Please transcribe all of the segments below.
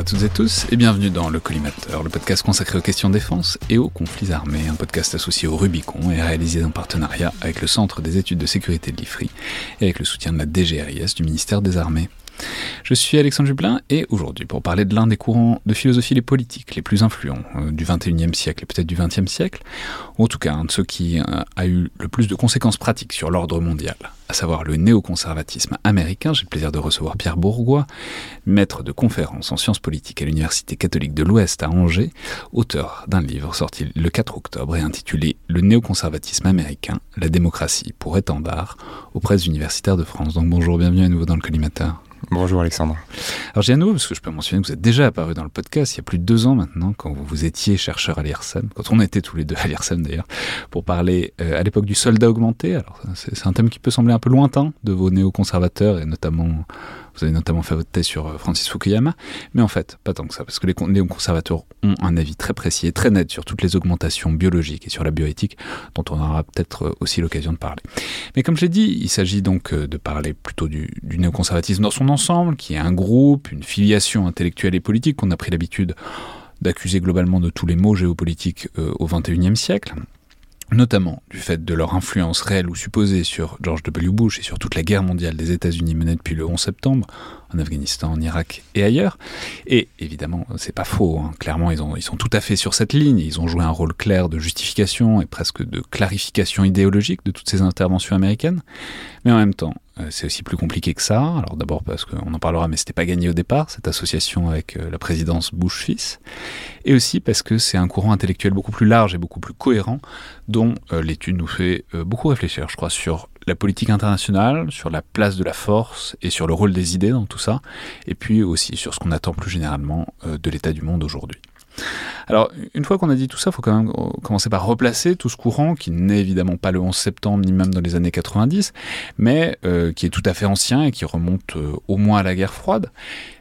à toutes et tous et bienvenue dans Le Collimateur, le podcast consacré aux questions de défense et aux conflits armés, un podcast associé au Rubicon et réalisé en partenariat avec le Centre des études de sécurité de l'IFRI et avec le soutien de la DGRIS du ministère des Armées. Je suis Alexandre Jublin et aujourd'hui pour parler de l'un des courants de philosophie les politiques les plus influents euh, du 21e siècle et peut-être du 20e siècle, ou en tout cas un de ceux qui euh, a eu le plus de conséquences pratiques sur l'ordre mondial, à savoir le néoconservatisme américain. J'ai le plaisir de recevoir Pierre Bourgois, maître de conférences en sciences politiques à l'Université catholique de l'Ouest à Angers, auteur d'un livre sorti le 4 octobre et intitulé Le néoconservatisme américain, la démocratie pour étendard aux presses universitaires de France. Donc bonjour, bienvenue à nouveau dans le collimateur. Bonjour Alexandre. Alors nouveau, parce que je peux mentionner que vous êtes déjà apparu dans le podcast il y a plus de deux ans maintenant, quand vous étiez chercheur à l'IRSEM, quand on était tous les deux à l'IRSEM d'ailleurs, pour parler euh, à l'époque du soldat augmenté. Alors c'est un thème qui peut sembler un peu lointain de vos néoconservateurs et notamment vous avez notamment fait votre thèse sur euh, Francis Fukuyama, mais en fait, pas tant que ça, parce que les néoconservateurs ont un avis très précis et très net sur toutes les augmentations biologiques et sur la bioéthique, dont on aura peut-être euh, aussi l'occasion de parler. Mais comme je l'ai dit, il s'agit donc euh, de parler plutôt du, du néoconservatisme dans son ensemble, qui est un groupe, une filiation intellectuelle et politique qu'on a pris l'habitude d'accuser globalement de tous les maux géopolitiques au XXIe siècle notamment du fait de leur influence réelle ou supposée sur George W. Bush et sur toute la guerre mondiale des États-Unis menée depuis le 11 septembre, en Afghanistan, en Irak et ailleurs. Et évidemment, c'est pas faux. Hein. Clairement, ils, ils sont tout à fait sur cette ligne. Ils ont joué un rôle clair de justification et presque de clarification idéologique de toutes ces interventions américaines. Mais en même temps, euh, c'est aussi plus compliqué que ça. Alors d'abord parce qu'on en parlera, mais c'était pas gagné au départ, cette association avec euh, la présidence Bush-Fils. Et aussi parce que c'est un courant intellectuel beaucoup plus large et beaucoup plus cohérent, dont euh, l'étude nous fait beaucoup réfléchir, je crois, sur la politique internationale, sur la place de la force et sur le rôle des idées dans tout ça, et puis aussi sur ce qu'on attend plus généralement euh, de l'état du monde aujourd'hui. Alors, une fois qu'on a dit tout ça, il faut quand même euh, commencer par replacer tout ce courant qui n'est évidemment pas le 11 septembre ni même dans les années 90, mais euh, qui est tout à fait ancien et qui remonte au moins à la guerre froide,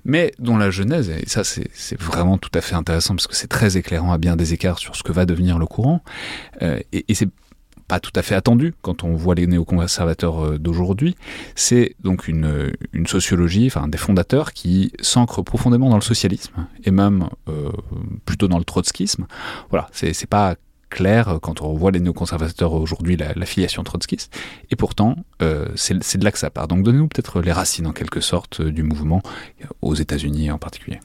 mais dont la genèse, et ça c'est vraiment tout à fait intéressant parce que c'est très éclairant à bien des écarts sur ce que va devenir le courant, et, et c'est pas tout à fait attendu quand on voit les néoconservateurs euh, d'aujourd'hui. C'est donc une, sociologie, enfin des fondateurs qui s'ancrent profondément dans le socialisme et même euh, plutôt dans le trotskisme. Voilà, c'est pas clair quand on voit les néoconservateurs aujourd'hui, la, filiation trotskiste. Et pourtant, euh, c'est de là que ça part. Donc donnez-nous peut-être les racines en quelque sorte du mouvement aux États-Unis en particulier.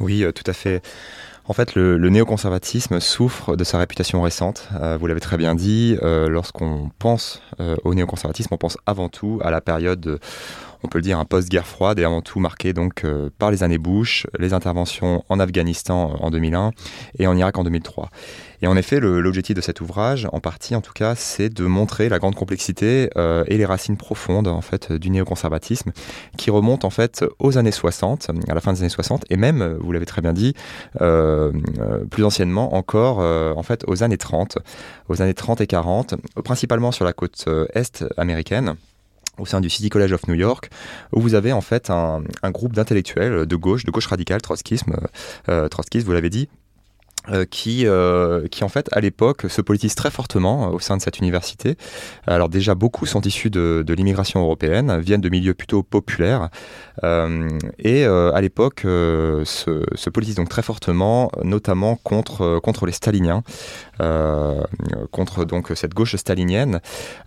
Oui, tout à fait. En fait, le, néoconservatisme souffre de sa réputation récente. Euh, vous l'avez très bien dit, euh, lorsqu'on pense euh, au néoconservatisme, on pense avant tout à la période on peut le dire, un post-guerre froide et avant tout marqué donc euh, par les années Bush, les interventions en Afghanistan en 2001 et en Irak en 2003. Et en effet, l'objectif de cet ouvrage, en partie en tout cas, c'est de montrer la grande complexité euh, et les racines profondes en fait du néoconservatisme, qui remonte en fait aux années 60, à la fin des années 60, et même, vous l'avez très bien dit, euh, plus anciennement encore en fait aux années 30, aux années 30 et 40, principalement sur la côte est américaine au sein du City College of New York, où vous avez en fait un, groupe d'intellectuels de gauche, de gauche radicale, trotskisme, euh, trotskisme, vous l'avez dit, euh, qui, euh, qui en fait à l'époque se politise très fortement au sein de cette université. Alors déjà beaucoup sont issus de, l'immigration européenne, viennent de milieux plutôt populaires euh, et à l'époque se, se politisent donc très fortement, notamment contre, contre les staliniens, contre donc cette gauche stalinienne.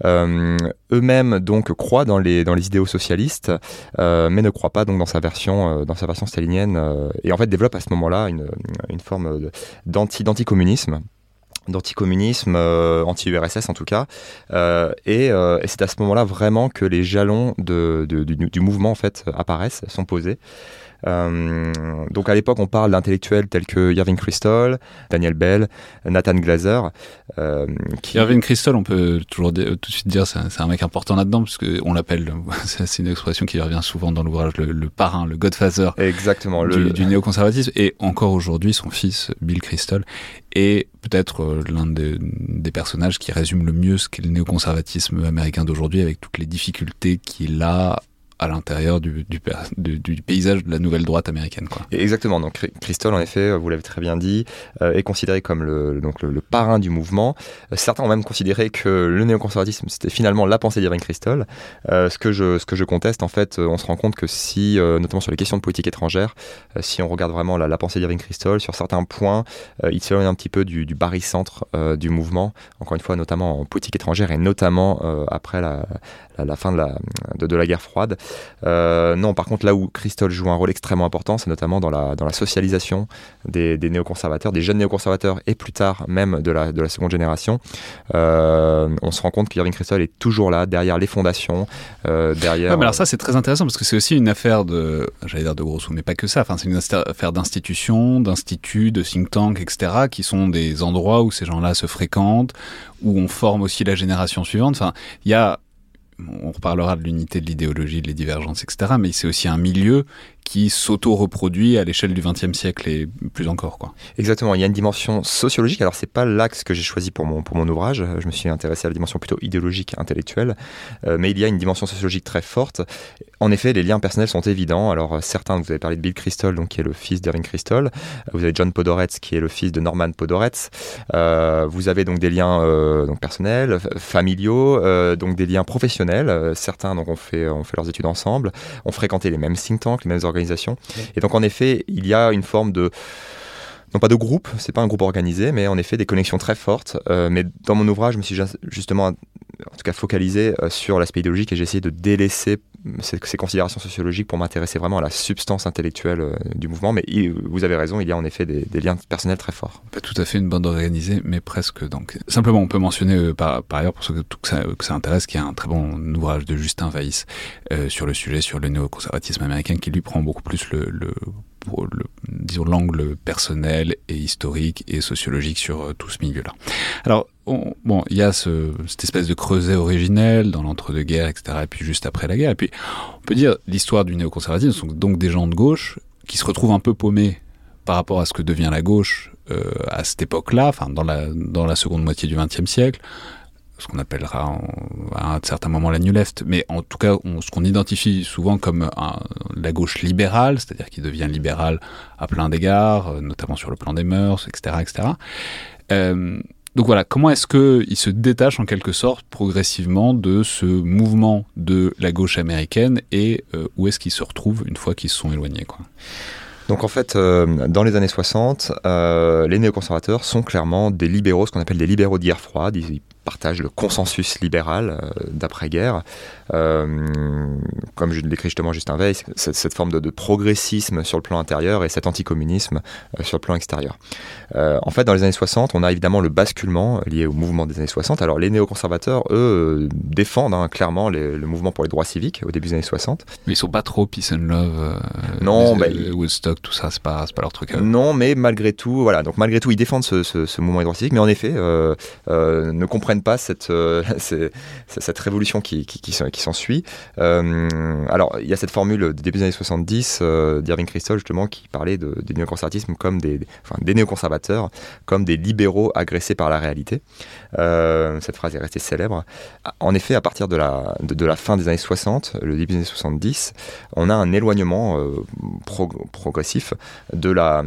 Eux-mêmes donc croient dans les, idéaux socialistes, mais ne croient pas dans sa version, stalinienne et en fait développent à ce moment-là une, forme de d'anticommunisme d'anticommunisme, euh, anti-URSS en tout cas. Euh, euh, et, c'est à ce moment-là vraiment que les jalons de, du, du, mouvement en fait apparaissent, sont posés. Donc à l'époque, on parle d'intellectuels tels que Irving Kristol, Daniel Bell, Nathan Glazer. Qui... Irving Kristol, on peut toujours tout de suite dire, c'est un, mec important là-dedans, parce on l'appelle, c'est une expression qui revient souvent dans l'ouvrage, le, parrain, le godfather Exactement, du, le... du néoconservatisme. Et encore aujourd'hui, son fils, Bill Kristol, est peut-être euh, l'un des, personnages qui résume le mieux ce qu'est le néoconservatisme américain d'aujourd'hui, avec toutes les difficultés qu'il a à l'intérieur du, paysage de la nouvelle droite américaine. Quoi. Exactement. Donc Christol, en effet, vous l'avez très bien dit, euh, est considéré comme le, parrain du mouvement. Euh, certains ont même considéré que le néoconservatisme, c'était finalement la pensée d'Irving Kristol. Euh, ce, que je, conteste, en fait, on se rend compte que si, notamment sur les questions de politique étrangère, si on regarde vraiment la, pensée d'Irving Kristol, sur certains points, il s'éloigne un petit peu du, du barycentre du mouvement, encore une fois, notamment en politique étrangère et notamment après la, fin de la guerre froide. Euh, non, par contre, là où Christol joue un rôle extrêmement important, c'est notamment dans la, socialisation des, néoconservateurs, des jeunes néoconservateurs et plus tard même de la, de la seconde génération. Euh, on se rend compte qu'Irving Christol est toujours là, derrière les fondations, euh, derrière. mais alors ça, c'est très intéressant parce que c'est aussi une affaire de, j'allais dire de gros sous, mais pas que ça. Enfin, c'est une affaire d'institutions, d'instituts, de think tanks, etc., qui sont des endroits où ces gens-là se fréquentent, où on forme aussi la génération suivante. Enfin, il y a on reparlera de l'unité de l'idéologie, de les divergences, etc. Mais c'est aussi un milieu qui s'auto-reproduit à l'échelle du XXe siècle et plus encore. Quoi. Exactement, il y a une dimension sociologique. Alors, c'est pas l'axe que j'ai choisi pour mon, pour mon ouvrage. Je me suis intéressé à la dimension plutôt idéologique, intellectuelle. Euh, mais il y a une dimension sociologique très forte. En effet, les liens personnels sont évidents. Alors, certains, vous avez parlé de Bill Crystal, donc, qui est le fils d'Irving Crystal. Vous avez John Podoretz, qui est le fils de Norman Podoretz. Euh, vous avez donc des liens euh, donc, personnels, familiaux, donc des liens professionnels. certains donc, ont, fait, ont fait leurs études ensemble, ont fréquenté les mêmes think tanks, les mêmes organisations et donc en effet, il y a une forme de non pas de groupe, c'est pas un groupe organisé, mais en effet des connexions très fortes. Euh, mais dans mon ouvrage, je me suis justement, en tout cas, focalisé euh, sur l'aspect idéologique et j'ai essayé de délaisser ces, considérations sociologiques pour m'intéresser vraiment à la substance intellectuelle euh, du mouvement. Mais vous avez raison, il y a en effet des, liens personnels très forts. Pas tout à fait une bande organisée, mais presque. Donc, simplement, on peut mentionner par, par, ailleurs, pour ceux que, ça, intéresse, qu'il y a un très bon ouvrage de Justin Weiss sur le sujet, sur le néoconservatisme américain, qui lui prend beaucoup plus le disons l'angle personnel et historique et sociologique sur euh, tout ce milieu-là. Alors bon, il y a ce, cette espèce de creuset originel dans l'entre-deux-guerres, etc. Et puis juste après la guerre. Et puis on peut dire l'histoire du néoconservatisme sont donc des gens de gauche qui se retrouvent un peu paumés par rapport à ce que devient la gauche euh, à cette époque-là, enfin dans la dans la seconde moitié du XXe siècle, ce qu'on appellera à un certain moment la New Left, mais en tout cas ce qu'on identifie souvent comme la gauche libérale, c'est-à-dire qui devient libérale à plein d'égards, euh, notamment sur le plan des mœurs, etc. etc. Euh, donc voilà, comment est-ce qu'il se détache en quelque sorte progressivement de ce mouvement de la gauche américaine et euh, où est-ce qu'il se retrouve une fois qu'ils se sont éloignés donc en fait, dans les années 60, euh, les néoconservateurs sont clairement des libéraux, ce qu'on appelle des libéraux d'hier froide. Ils, partagent le consensus libéral euh, d'après-guerre. comme je l'écris justement Justin Veil, cette, cette forme de, progressisme sur le plan intérieur et cet anticommunisme sur le plan extérieur. en fait, dans les années 60, on a évidemment le basculement lié au mouvement des années 60. Alors les néoconservateurs, eux, défendent hein, clairement le mouvement pour les droits civiques au début des années 60. Mais ils sont pas trop peace and love. non, bah, Woodstock, tout ça, c'est pas, pas leur truc. Non, mais malgré tout, voilà. Donc malgré tout, ils défendent ce, ce, ce mouvement hydroélectrique, mais en effet, euh, euh, ne comprennent pas cette, cette révolution qui, qui, s'ensuit. alors, il y a cette formule du début des années 70 d'Irving Kristol, justement, qui parlait de, néoconservatisme comme des, enfin, des néoconservateurs, comme des libéraux agressés par la réalité. cette phrase est restée célèbre. En effet, à partir de la, de, la fin des années 60, le début des années 70, on a un éloignement progressif de, la,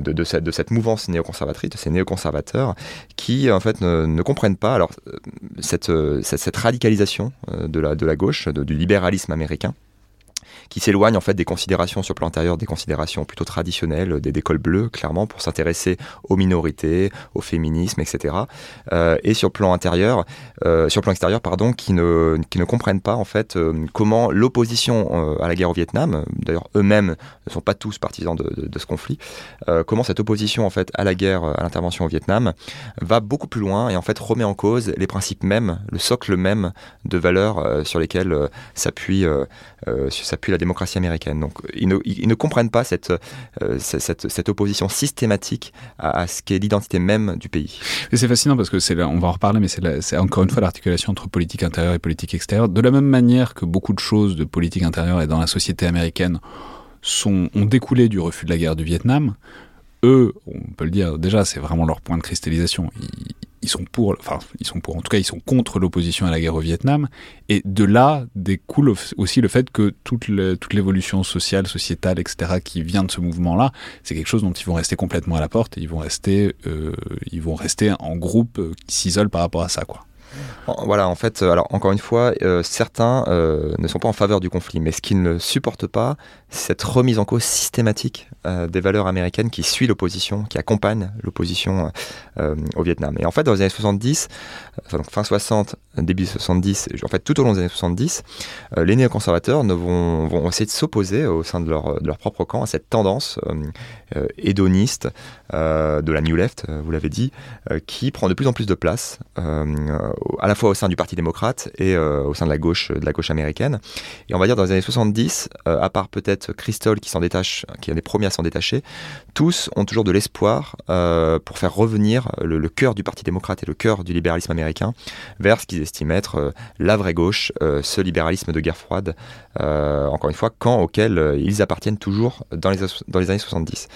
de, de, cette, mouvance néoconservatrice, de ces néoconservateurs, qui en fait ne, comprennent pas alors, cette, cette, cette radicalisation la, de la gauche, du libéralisme américain qui s'éloigne en fait des considérations sur le plan intérieur, des considérations plutôt traditionnelles, des, décolles bleues, clairement, pour s'intéresser aux minorités, au féminisme, etc. Euh, et sur le plan intérieur, euh, sur plan extérieur, pardon, qui ne, qui ne comprennent pas en fait euh, comment l'opposition à la guerre au Vietnam, d'ailleurs eux-mêmes ne sont pas tous partisans de, ce conflit, comment cette opposition en fait à la guerre, à l'intervention au Vietnam, va beaucoup plus loin et en fait remet en cause les principes mêmes, le socle même de valeurs sur lesquelles s'appuie la démocratie américaine. Donc ils ne, ils ne comprennent pas cette, euh, cette, cette, opposition systématique à, ce qu'est l'identité même du pays. C'est fascinant parce que c'est on va en reparler, mais c'est encore une fois l'articulation entre politique intérieure et politique extérieure. De la même manière que beaucoup de choses de politique intérieure et dans la société américaine sont, ont découlé du refus de la guerre du Vietnam, eux, on peut le dire, déjà, c'est vraiment leur point de cristallisation. Ils, ils sont pour, enfin, ils sont pour, en tout cas, ils sont contre l'opposition à la guerre au Vietnam. Et de là découle aussi le fait que toute l'évolution sociale, sociétale, etc., qui vient de ce mouvement-là, c'est quelque chose dont ils vont rester complètement à la porte ils vont rester, euh, ils vont rester en groupe euh, qui s'isole par rapport à ça, quoi. Voilà, en fait, euh, alors encore une fois, euh, certains euh, ne sont pas en faveur du conflit, mais ce qu'ils ne supportent pas, c'est cette remise en cause systématique des valeurs américaines qui suit l'opposition, qui accompagne l'opposition au Vietnam. Et en fait, dans les années 70, enfin, fin 60, début 70, en fait tout au long des années 70, les néoconservateurs vont, essayer de s'opposer au sein de leur, de leur propre camp à cette tendance hédoniste de la New Left, vous l'avez dit, qui prend de plus en plus de place à la fois au sein du Parti démocrate et euh, au sein de la gauche, de la gauche américaine. Et on va dire dans les années 70, euh, à part peut-être Christol qui s'en détache, qui est un des premiers à s'en détacher, tous ont toujours de l'espoir euh, pour faire revenir le, cœur du Parti démocrate et le cœur du libéralisme américain vers ce qu'ils estiment être la vraie gauche, ce libéralisme de guerre froide, encore une fois, camp auquel ils appartiennent toujours dans les, années 70.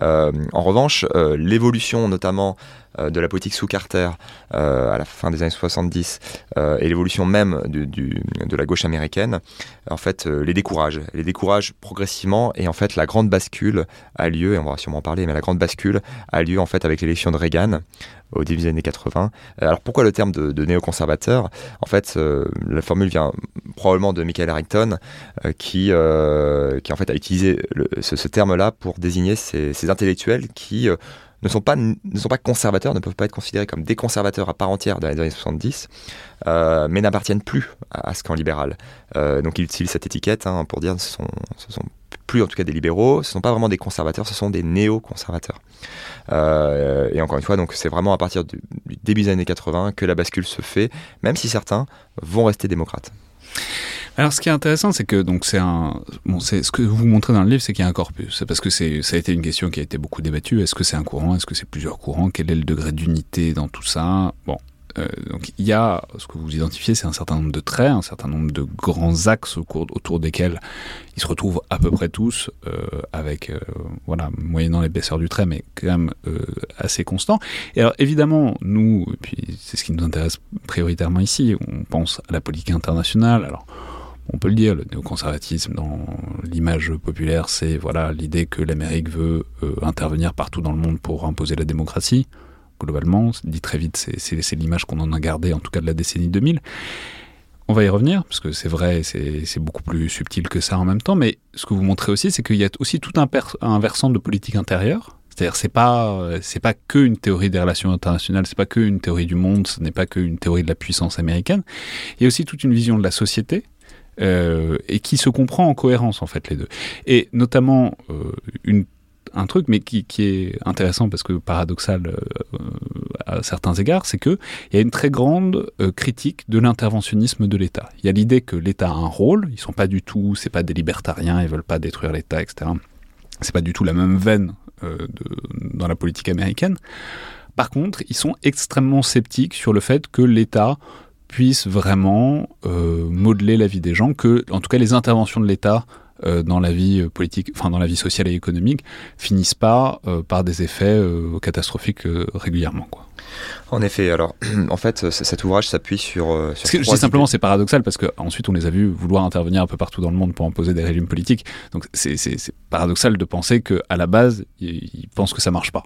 en revanche, l'évolution notamment euh, de la politique sous Carter euh, à la fin des années 70 euh, et l'évolution même de la gauche américaine, en fait, les décourage. Les décourage progressivement et en fait, la grande bascule a lieu, et on va sûrement en parler, mais la grande bascule a lieu en fait avec l'élection de Reagan au début des années 80. Alors pourquoi le terme de, néoconservateur? En fait, la formule vient probablement de Michael Harrington, qui, qui en fait a utilisé ce, terme-là pour désigner ces, intellectuels qui ne sont pas, ne sont pas conservateurs, ne peuvent pas être considérés comme des conservateurs à part entière dans les années 70, euh, mais n'appartiennent plus à, ce camp libéral. Euh, donc ils utilisent cette étiquette hein, pour dire ce ce sont plus en tout cas des libéraux, ce ne sont pas vraiment des conservateurs, ce sont des néo-conservateurs. Euh, et encore une fois, c'est vraiment à partir du début des années 80 que la bascule se fait, même si certains vont rester démocrates. Alors, ce qui est intéressant, c'est que donc c'est un, c'est ce que vous montrez dans le livre, c'est qu'il y a un corpus. Parce que c'est, ça a été une question qui a été beaucoup débattue. Est-ce que c'est un courant? Est-ce que c'est plusieurs courants? Quel est le degré d'unité dans tout ça? Bon, donc il y a ce que vous identifiez, c'est un certain nombre de traits, un certain nombre de grands axes autour desquels ils se retrouvent à peu près tous, euh, avec euh, voilà moyennant l'épaisseur du trait, mais quand même assez constant. Et alors évidemment, nous, et puis c'est ce qui nous intéresse prioritairement ici, on pense à la politique internationale. Alors on peut le dire, le néoconservatisme dans l'image populaire, c'est voilà l'idée que l'Amérique veut euh, intervenir partout dans le monde pour imposer la démocratie. Globalement, dit très vite, c'est l'image qu'on en a gardée, en tout cas de la décennie 2000. On va y revenir, parce que c'est vrai, c'est beaucoup plus subtil que ça en même temps, mais ce que vous montrez aussi, c'est qu'il y a aussi tout un, un versant de politique intérieure, c'est-à-dire, c'est pas, c'est pas que une théorie des relations internationales, c'est pas que une théorie du monde, ce n'est pas que une théorie de la puissance américaine. Il y a aussi toute une vision de la société, euh, et qui se comprend en cohérence en fait les deux. Et notamment euh, une un truc, mais qui, qui, est intéressant parce que paradoxal euh, à certains égards, c'est que il y a une très grande critique de l'interventionnisme de l'État. Il y a l'idée que l'État a un rôle. Ils sont pas du tout, c'est pas des libertariens, ils veulent pas détruire l'État, etc. C'est pas du tout la même veine de, dans la politique américaine. Par contre, ils sont extrêmement sceptiques sur le fait que l'État puisse vraiment euh, modeler la vie des gens, que, en tout cas, les interventions de l'État euh, dans la vie politique, enfin dans la vie sociale et économique, finissent pas euh, par des effets catastrophiques régulièrement. Quoi. En effet, alors en fait, cet ouvrage s'appuie sur. sur je dis simplement, c'est paradoxal parce qu'ensuite on les a vus vouloir intervenir un peu partout dans le monde pour imposer des régimes politiques. Donc c'est paradoxal de penser qu'à la base, ils pensent que ça marche pas.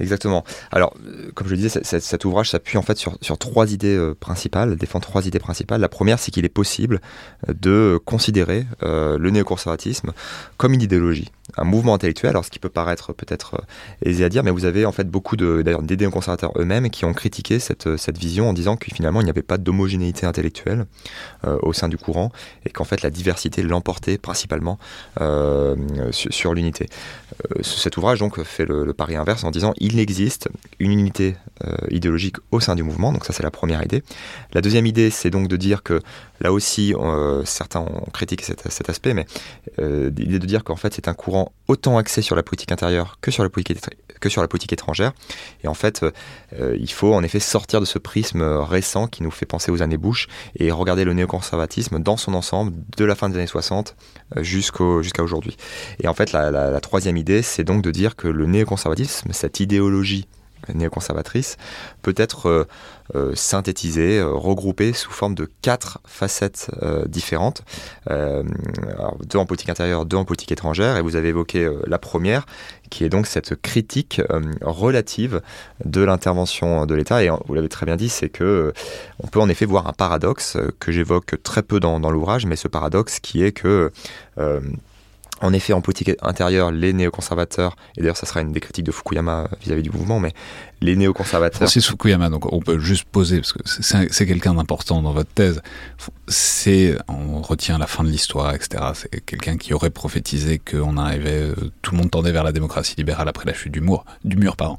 Exactement. Alors, euh, comme je le disais, cet ouvrage s'appuie en fait sur, trois idées euh, principales, défend trois idées principales. La première, c'est qu'il est possible euh, de considérer le néoconservatisme comme une idéologie, un mouvement intellectuel. Alors, ce qui peut paraître peut-être aisé à dire, mais vous avez en fait beaucoup de, d'ailleurs, des néoconservateurs eux-mêmes qui ont critiqué cette, cette vision en disant que finalement, il n'y avait pas d'homogénéité intellectuelle au sein du courant et qu'en fait, la diversité l'emportait principalement sur, l'unité. cet ouvrage donc fait le, pari inverse en disant il existe une unité euh, idéologique au sein du mouvement, donc ça c'est la première idée. La deuxième idée, c'est donc de dire que, là aussi, euh, certains ont critiqué cet, aspect, mais euh, l'idée de dire qu'en fait c'est un courant autant axé sur la politique intérieure que sur la politique, que sur la politique étrangère. Et en fait, il faut en effet sortir de ce prisme récent qui nous fait penser aux années Bush et regarder le néoconservatisme dans son ensemble, de la fin des années 60 jusqu'à aujourd'hui. Et en fait, la, la troisième idée, c'est donc de dire que le néoconservatisme, cette idéologie néoconservatrice peut être euh, euh, synthétisée, euh, regroupée sous forme de quatre facettes différentes, deux en politique intérieure, deux en politique étrangère, et vous avez évoqué la première, qui est donc cette critique relative de l'intervention de l'État, et vous l'avez très bien dit, c'est que on peut en effet voir un paradoxe que j'évoque très peu dans, dans l'ouvrage, mais ce paradoxe qui est que en effet, en politique intérieure, les néoconservateurs, et d'ailleurs ça sera une des critiques de Fukuyama vis-à-vis du mouvement, mais les néoconservateurs... C'est Fukuyama, donc on peut juste poser, parce que c'est quelqu'un d'important dans votre thèse, c'est, on retient la fin de l'histoire, etc., c'est quelqu'un qui aurait prophétisé qu'on arrivait, euh, tout le monde tendait vers la démocratie libérale après la chute du mur, du mur pardon.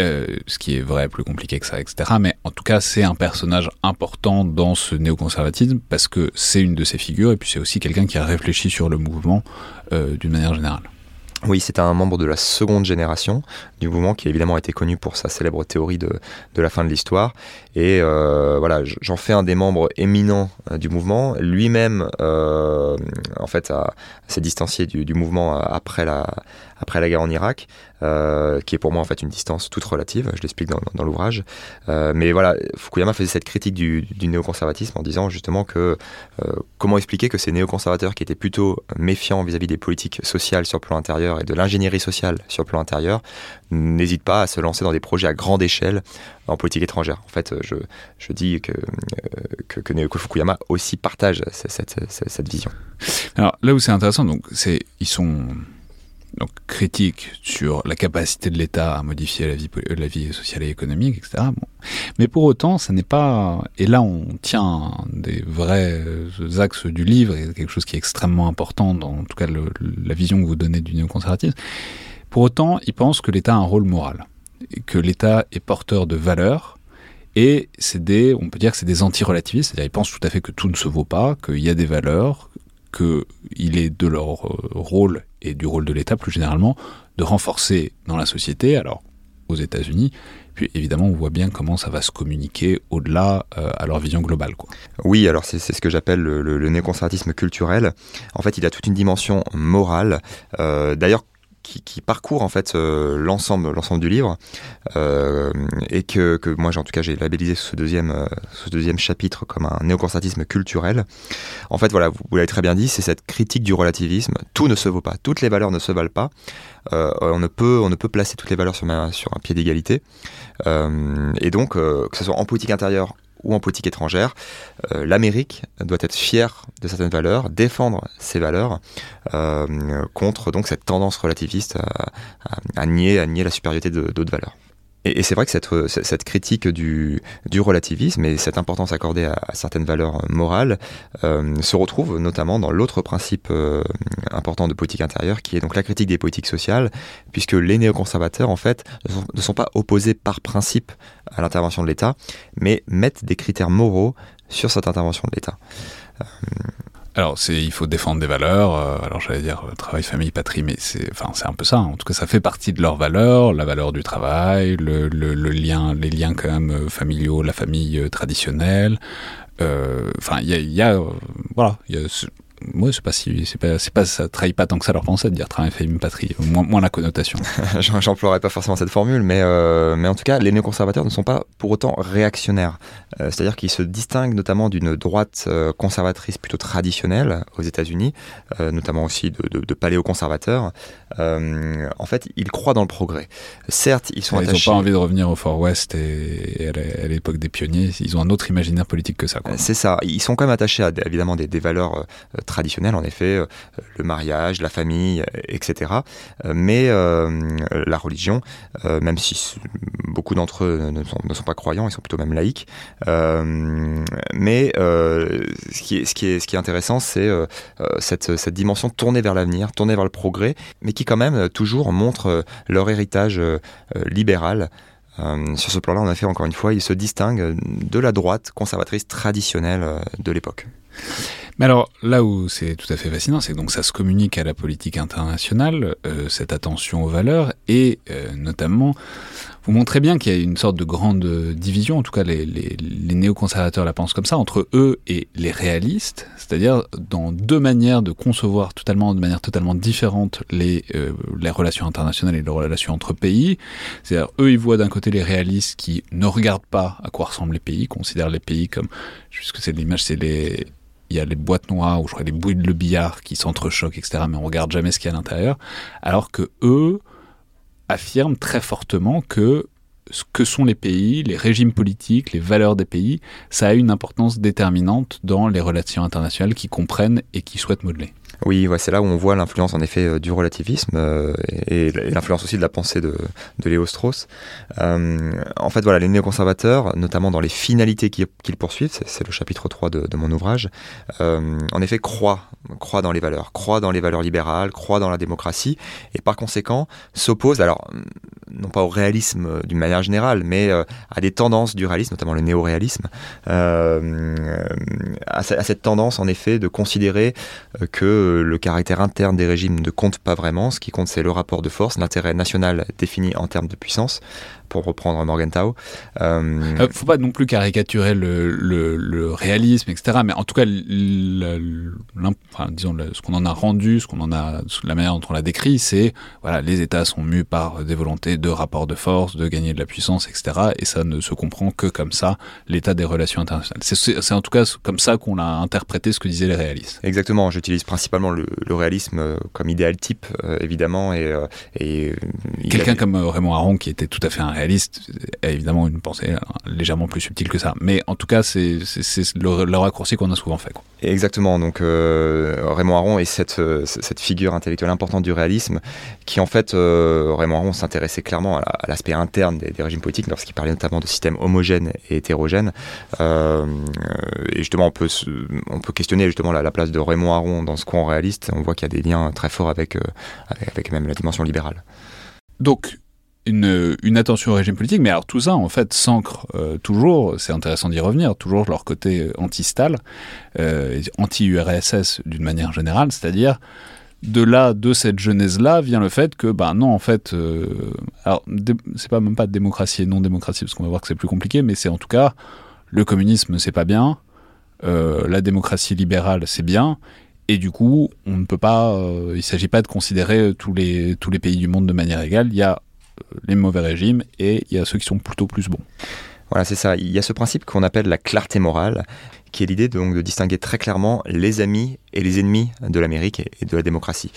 Euh, ce qui est vrai, plus compliqué que ça, etc., mais en tout cas c'est un personnage important dans ce néoconservatisme, parce que c'est une de ses figures, et puis c'est aussi quelqu'un qui a réfléchi sur le mouvement euh, d'une manière générale. Oui, c'est un membre de la seconde génération du mouvement qui a évidemment été connu pour sa célèbre théorie de, de la fin de l'histoire. Et euh, voilà, j'en fais un des membres éminents euh, du mouvement. Lui-même, en fait, s'est distancié du, mouvement après la, après la guerre en Irak, euh, qui est pour moi en fait une distance toute relative, je l'explique dans, dans l'ouvrage. Euh, mais voilà, Fukuyama faisait cette critique du, du néoconservatisme en disant justement que euh, comment expliquer que ces néoconservateurs qui étaient plutôt méfiants vis-à-vis des politiques sociales sur le plan intérieur et de l'ingénierie sociale sur le plan intérieur n'hésitent pas à se lancer dans des projets à grande échelle en politique étrangère. En fait, je, je dis que, que, que, Fukuyama aussi partage cette, vision. Alors là où c'est intéressant, donc c'est ils sont donc critique sur la capacité de l'État à modifier la vie, la vie sociale et économique, etc. Mais pour autant, ça n'est pas... Et là, on tient des vrais axes du livre, et quelque chose qui est extrêmement important dans en tout cas la vision que vous donnez du néoconservatisme. Pour autant, il pense que l'État a un rôle moral, que l'État est porteur de valeurs, et c'est des, on peut dire que c'est des anti-relativistes, c'est-à-dire ils pensent tout à fait que tout ne se vaut pas, qu'il y a des valeurs, qu'il est de leur euh, rôle et du rôle de l'État plus généralement de renforcer dans la société, alors aux États-Unis, puis évidemment, on voit bien comment ça va se communiquer au-delà euh, à leur vision globale. Oui, alors c'est ce que j'appelle le, le, néoconservatisme culturel. En fait, il a toute une dimension morale. Euh, D'ailleurs, qui, parcourt en fait euh, l'ensemble l'ensemble du livre euh, et que, que moi en tout cas j'ai labellisé ce deuxième euh, ce deuxième chapitre comme un néoconservatisme culturel. En fait voilà vous, l'avez très bien dit c'est cette critique du relativisme. Tout ne se vaut pas. Toutes les valeurs ne se valent pas. On ne peut on ne peut placer toutes les valeurs sur, sur un pied d'égalité. Et donc que ce soit en politique intérieure ou en politique étrangère, euh, l'Amérique doit être fière de certaines valeurs, défendre ces valeurs euh, contre donc cette tendance relativiste à, nier, à nier la supériorité d'autres valeurs. Et, c'est vrai que cette, cette critique du, relativisme et cette importance accordée à, certaines valeurs morales euh, se retrouve notamment dans l'autre principe euh, important de politique intérieure, qui est donc la critique des politiques sociales, puisque les néoconservateurs, en fait, ne sont, pas opposés par principe à l'intervention de l'État, mais mettent des critères moraux sur cette intervention de l'État. Euh, alors, c'est, il faut défendre des valeurs. Euh, alors, j'allais dire euh, travail, famille, patrie, mais c'est, enfin, c'est un peu ça. En tout cas, ça fait partie de leurs valeurs, la valeur du travail, le, le, le lien, les liens quand même euh, familiaux, la famille traditionnelle. Enfin, il y a, y a voilà, y a moi, c'est pas si, c'est pas, c'est pas, ça trahit pas tant que ça leur pensée de dire travail, famille, patrie, moins, moins la connotation. J'emploierais pas forcément cette formule, mais, euh, mais en tout cas, les néoconservateurs ne sont pas pour autant réactionnaires. Euh, c'est-à-dire qu'ils se distinguent notamment d'une droite euh, conservatrice plutôt traditionnelle aux États-Unis, notamment aussi de, de, paléoconservateurs. en fait, ils croient dans le progrès. Certes, ils sont ils attachés. Ils n'ont pas envie de revenir au Far West et, à l'époque des pionniers. Ils ont un autre imaginaire politique que ça. C'est ça. Ils sont quand même attachés à évidemment des, des valeurs traditionnelles, en effet, euh, le mariage, la famille, euh, etc. Euh, mais la religion, même si beaucoup d'entre eux ne sont, pas croyants, ils sont plutôt même laïcs. mais ce, qui est, ce, intéressant, c'est cette, cette dimension tournée vers l'avenir, tournée vers le progrès, mais qui quand même toujours montre leur héritage libéral. sur ce plan-là, en effet, encore une fois, ils se distinguent de la droite conservatrice traditionnelle de l'époque. Mais alors, là où c'est tout à fait fascinant, c'est que donc ça se communique à la politique internationale, euh, cette attention aux valeurs, et euh, notamment, vous montrez bien qu'il y a une sorte de grande division, en tout cas les, les, les néoconservateurs la pensent comme ça, entre eux et les réalistes, c'est-à-dire dans deux manières de concevoir totalement, de manière totalement différente les, euh, les relations internationales et les relations entre pays. C'est-à-dire, eux, ils voient d'un côté les réalistes qui ne regardent pas à quoi ressemblent les pays, considèrent les pays comme, puisque c'est l'image, c'est les il y a les boîtes noires ou je crois les bouilles de billard qui s'entrechoquent, etc. Mais on regarde jamais ce qu'il y a à l'intérieur. Alors que eux affirment très fortement que ce que sont les pays, les régimes politiques, les valeurs des pays, ça a une importance déterminante dans les relations internationales qui comprennent et qui souhaitent modeler. Oui, ouais, c'est là où on voit l'influence en effet euh, du relativisme euh, et, l'influence aussi de la pensée de, de Léo Strauss. Euh, en fait, voilà, les néoconservateurs, notamment dans les finalités qu'ils poursuivent, c'est le chapitre 3 de, mon ouvrage, en effet croient, croient dans les valeurs, croient dans les valeurs libérales, croient dans la démocratie et par conséquent s'opposent, alors non pas au réalisme d'une manière générale, mais à des tendances du réalisme, notamment le néo-réalisme, à, à, cette tendance en effet de considérer que le caractère interne des régimes ne compte pas vraiment. Ce qui compte, c'est le rapport de force, l'intérêt national défini en termes de puissance, pour reprendre Morgenthau. Euh... euh faut pas non plus caricaturer le, le, réalisme, etc. Mais en tout cas, disons ce qu'on en a rendu, ce qu'on en a, la manière dont on l'a décrit, c'est voilà, les États sont mus par des volontés de rapport de force, de gagner de la puissance, etc. Et ça ne se comprend que comme ça, l'état des relations internationales. C'est en tout cas comme ça qu'on a interprété ce que disaient les réalistes. Exactement. J'utilise principalement le, réalisme euh, comme idéal type, euh, évidemment, et, et quelqu'un comme Raymond Aron qui était tout à fait un réaliste a évidemment une pensée légèrement plus subtile que ça. Mais en tout cas, c'est le, le, raccourci qu'on a souvent fait. Quoi. Exactement. Donc euh, Raymond Aron est cette, euh, cette figure intellectuelle importante du réalisme qui, en fait, euh, Raymond Aron s'intéressait clairement à l'aspect interne des, régimes politiques lorsqu'il parlait notamment de systèmes homogènes et hétérogènes. et justement, on peut, on peut questionner justement la, place de Raymond Aron dans ce courant réaliste. On voit qu'il y a des liens très forts avec, avec, avec même la dimension libérale. Donc, une, une, attention au régime politique, mais alors tout ça, en fait, s'ancre euh, toujours, c'est intéressant d'y revenir, toujours leur côté anti-Stal, euh, anti-URSS d'une manière générale, c'est-à-dire de là, de cette genèse-là, vient le fait que, ben non, en fait, euh, alors c'est pas même pas démocratie et non-démocratie, parce qu'on va voir que c'est plus compliqué, mais c'est en tout cas, le communisme, c'est pas bien, euh, la démocratie libérale, c'est bien, et du coup, on ne peut pas, euh, il s'agit pas de considérer tous les, tous les pays du monde de manière égale, il y a les mauvais régimes et il y a ceux qui sont plutôt plus bons. Voilà, c'est ça. Il y a ce principe qu'on appelle la clarté morale, qui est l'idée donc de distinguer très clairement les amis et les ennemis de l'Amérique et de la démocratie.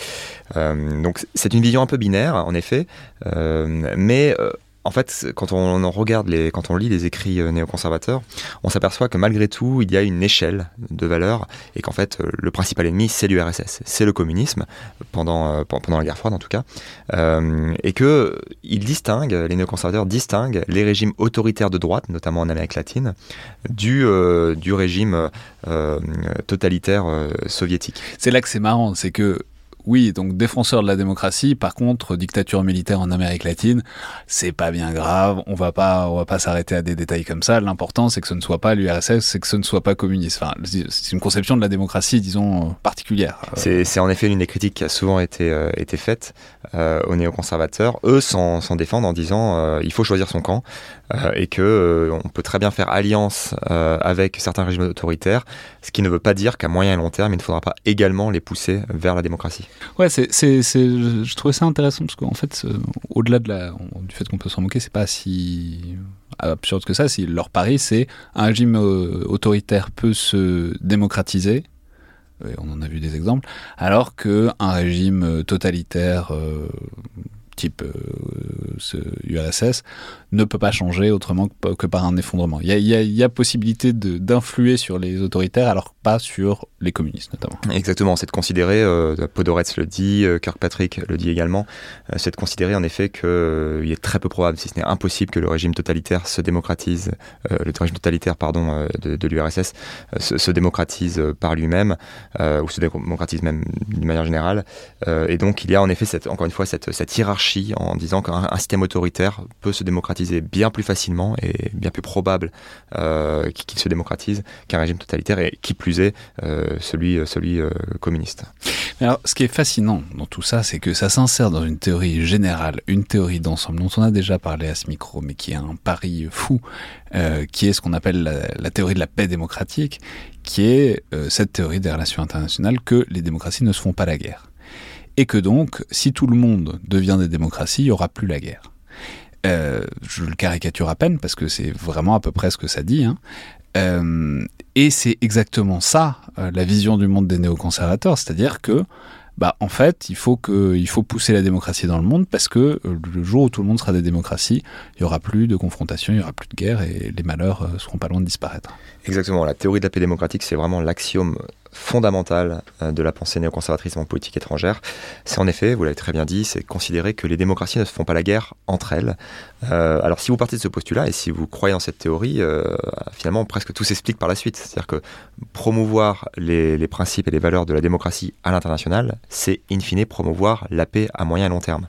Euh, donc c'est une vision un peu binaire, en effet, euh, mais euh, en fait, quand on, regarde les, quand on lit les écrits euh, néoconservateurs, on s'aperçoit que malgré tout, il y a une échelle de valeurs et qu'en fait, euh, le principal ennemi, c'est l'URSS, c'est le communisme pendant, euh, pendant la guerre froide en tout cas, et que ils distinguent, les néoconservateurs distinguent les régimes autoritaires de droite, notamment en Amérique latine, du, du régime totalitaire soviétique. C'est là que c'est marrant, c'est que oui, donc défenseur de la démocratie. Par contre, dictature militaire en Amérique latine, c'est pas bien grave. On va pas, on va pas s'arrêter à des détails comme ça. L'important, c'est que ce ne soit pas l'URSS, c'est que ce ne soit pas communiste. C'est une conception de la démocratie, disons, particulière. C'est en effet une des critiques qui a souvent été, euh, faite euh, aux néoconservateurs. Eux s'en défendent en disant euh, il faut choisir son camp et que on peut très bien faire alliance avec certains régimes autoritaires, ce qui ne veut pas dire qu'à moyen et long terme, il ne faudra pas également les pousser vers la démocratie. Ouais, je trouvais ça intéressant parce qu'en fait, au-delà du fait qu'on peut s'en moquer, c'est pas si absurde que ça. Si leur pari, c'est un régime autoritaire peut se démocratiser on en a vu des exemples, alors qu'un régime euh, totalitaire type URSS euh, ne peut pas changer autrement que, par un effondrement. Il y a, possibilité d'influer sur les autoritaires, alors pas sur les communistes notamment. Exactement, c'est de considérer, euh, Podorets le dit, euh, Kirkpatrick le dit également, c'est de considérer en effet qu'il est très peu probable, si ce n'est impossible, que le régime totalitaire se démocratise, le régime totalitaire pardon, de, l'URSS se, démocratise par lui-même, ou se démocratise même d'une manière générale. et donc il y a en effet, encore une fois, cette hiérarchie en disant qu'un système autoritaire peut se démocratiser bien plus facilement et bien plus probable qu'il se démocratise qu'un régime totalitaire, et qui plus euh, celui, euh, celui euh, communiste. Alors, ce qui est fascinant dans tout ça, c'est que ça s'insère dans une théorie générale, une théorie d'ensemble dont on a déjà parlé à ce micro, mais qui est un pari fou, qui est ce qu'on appelle la, théorie de la paix démocratique, qui est cette théorie des relations internationales que les démocraties ne se font pas la guerre. Et que donc, si tout le monde devient des démocraties, il n'y aura plus la guerre. je le caricature à peine parce que c'est vraiment à peu près ce que ça dit. Hein. Euh, et c'est exactement ça, euh, la vision du monde des néoconservateurs, c'est-à-dire que, bah, en fait, il faut, que, il faut pousser la démocratie dans le monde parce que euh, le jour où tout le monde sera des démocraties, il n'y aura plus de confrontation, il n'y aura plus de guerre et les malheurs seront pas loin de disparaître. Exactement, la théorie de la paix démocratique, c'est vraiment l'axiome fondamentale euh, de la pensée néoconservatrice en politique étrangère, c'est en effet, vous l'avez très bien dit, c'est considérer que les démocraties ne se font pas la guerre entre elles. Euh, alors si vous partez de ce postulat et si vous croyez en cette théorie, euh, finalement presque tout s'explique par la suite. C'est-à-dire que promouvoir les, les, principes et les valeurs de la démocratie à l'international, c'est in fine promouvoir la paix à moyen et long terme.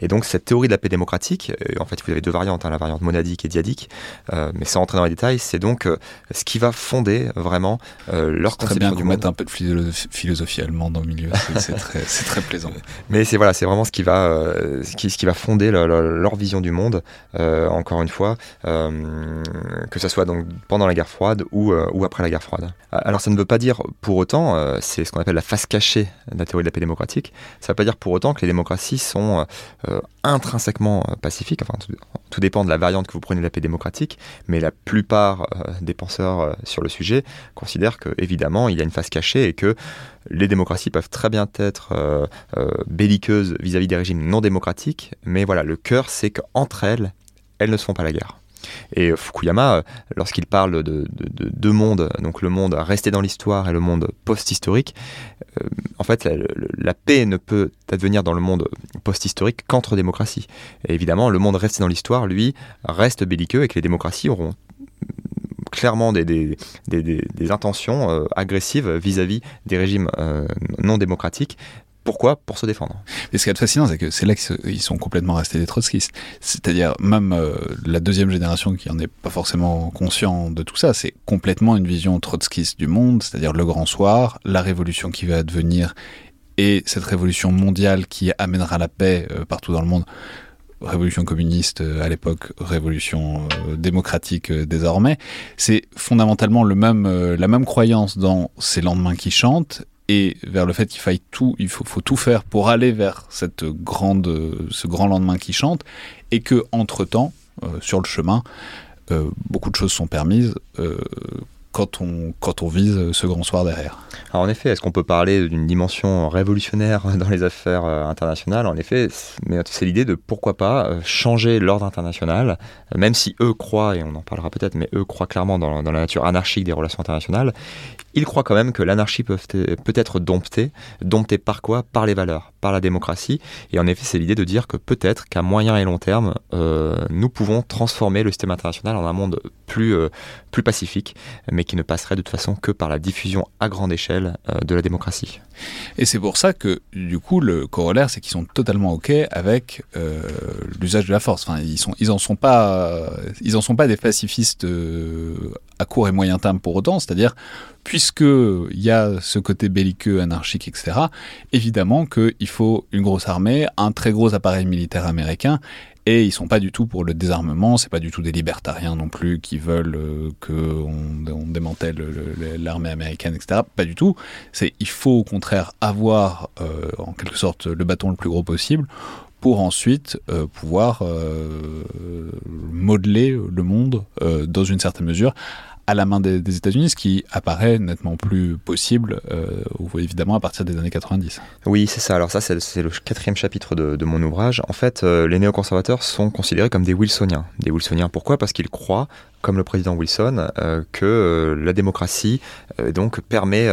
Et donc cette théorie de la paix démocratique, euh, en fait vous avez deux variantes, hein, la variante monadique et diadique, euh, mais sans entrer dans les détails, c'est donc euh, ce qui va fonder vraiment leur conception très bien du monde. un peu de philosophie allemande au milieu, c'est très, très, plaisant. Mais c'est voilà, c'est vraiment ce qui va, ce qui, ce qui va fonder leur vision du monde, encore une fois, que ce soit donc pendant la guerre froide ou, ou après la guerre froide. Alors ça ne veut pas dire pour autant, c'est ce qu'on appelle la face cachée de la théorie de la paix démocratique, ça ne veut pas dire pour autant que les démocraties sont intrinsèquement euh, pacifique. Enfin, tout, dépend de la variante que vous prenez de la paix démocratique, mais la plupart euh, des penseurs sur le sujet considèrent que évidemment il y a une face cachée et que les démocraties peuvent très bien être belliqueuses vis-à-vis des régimes non démocratiques, mais voilà, le cœur c'est qu'entre elles, elles ne se font pas la guerre. Et Fukuyama, lorsqu'il parle de, deux mondes, donc le monde resté dans l'histoire et le monde post-historique, euh, en fait, la, paix ne peut advenir dans le monde post-historique qu'entre démocraties. Et évidemment, le monde resté dans l'histoire, lui, reste belliqueux et que les démocraties auront clairement des, intentions euh, agressives vis-à-vis des régimes euh, non démocratiques pourquoi Pour se défendre. Et ce qui est fascinant, c'est que c'est là qu'ils sont complètement restés des trotskistes. C'est-à-dire, même euh, la deuxième génération qui en est pas forcément conscient de tout ça, c'est complètement une vision trotskiste du monde, c'est-à-dire le grand soir, la révolution qui va advenir et cette révolution mondiale qui amènera la paix euh, partout dans le monde. Révolution communiste euh, à l'époque, révolution démocratique désormais. C'est fondamentalement le même, la même croyance dans ces lendemains qui chantent et vers le fait qu'il faille tout, il faut, tout faire pour aller vers cette grande, ce grand lendemain qui chante, et que entre temps, euh, sur le chemin, euh, beaucoup de choses sont permises. Euh, quand on, quand on vise ce grand soir derrière. Alors en effet, est-ce qu'on peut parler d'une dimension révolutionnaire dans les affaires internationales? En effet, c'est l'idée de pourquoi pas changer l'ordre international, même si eux croient, et on en parlera peut-être, mais eux croient clairement dans, la nature anarchique des relations internationales, il croit quand même que l'anarchie peut, peut être domptée. Domptée par quoi? Par les valeurs, par la démocratie. Et en effet, c'est l'idée de dire que peut-être qu'à moyen et long terme, euh, nous pouvons transformer le système international en un monde plus, euh, plus pacifique, mais qui ne passerait de toute façon que par la diffusion à grande échelle de la démocratie. Et c'est pour ça que, du coup, le corollaire, c'est qu'ils sont totalement OK avec l'usage de la force. Enfin, ils, sont, ils sont pas, sont pas des pacifistes à court et moyen terme pour autant. C'est-à-dire, puisqu'il y a ce côté belliqueux, anarchique, etc., évidemment qu'il faut une grosse armée, un très gros appareil militaire américain, et ils sont pas du tout pour le désarmement, c'est pas du tout des libertariens non plus qui veulent euh, qu'on on démantèle l'armée américaine, etc. Pas du tout. C'est il faut au contraire avoir euh, en quelque sorte le bâton le plus gros possible pour ensuite euh, pouvoir modeler le monde dans une certaine mesure à la main des, États-Unis, ce qui apparaît nettement plus possible, euh, évidemment, à partir des années 90. Oui, c'est ça. Alors ça, c'est le quatrième chapitre de, mon ouvrage. En fait, euh, les néoconservateurs sont considérés comme des Wilsoniens. Des Wilsoniens, pourquoi? Parce qu'ils croient comme le président Wilson, euh, que euh, la démocratie euh, donc permet,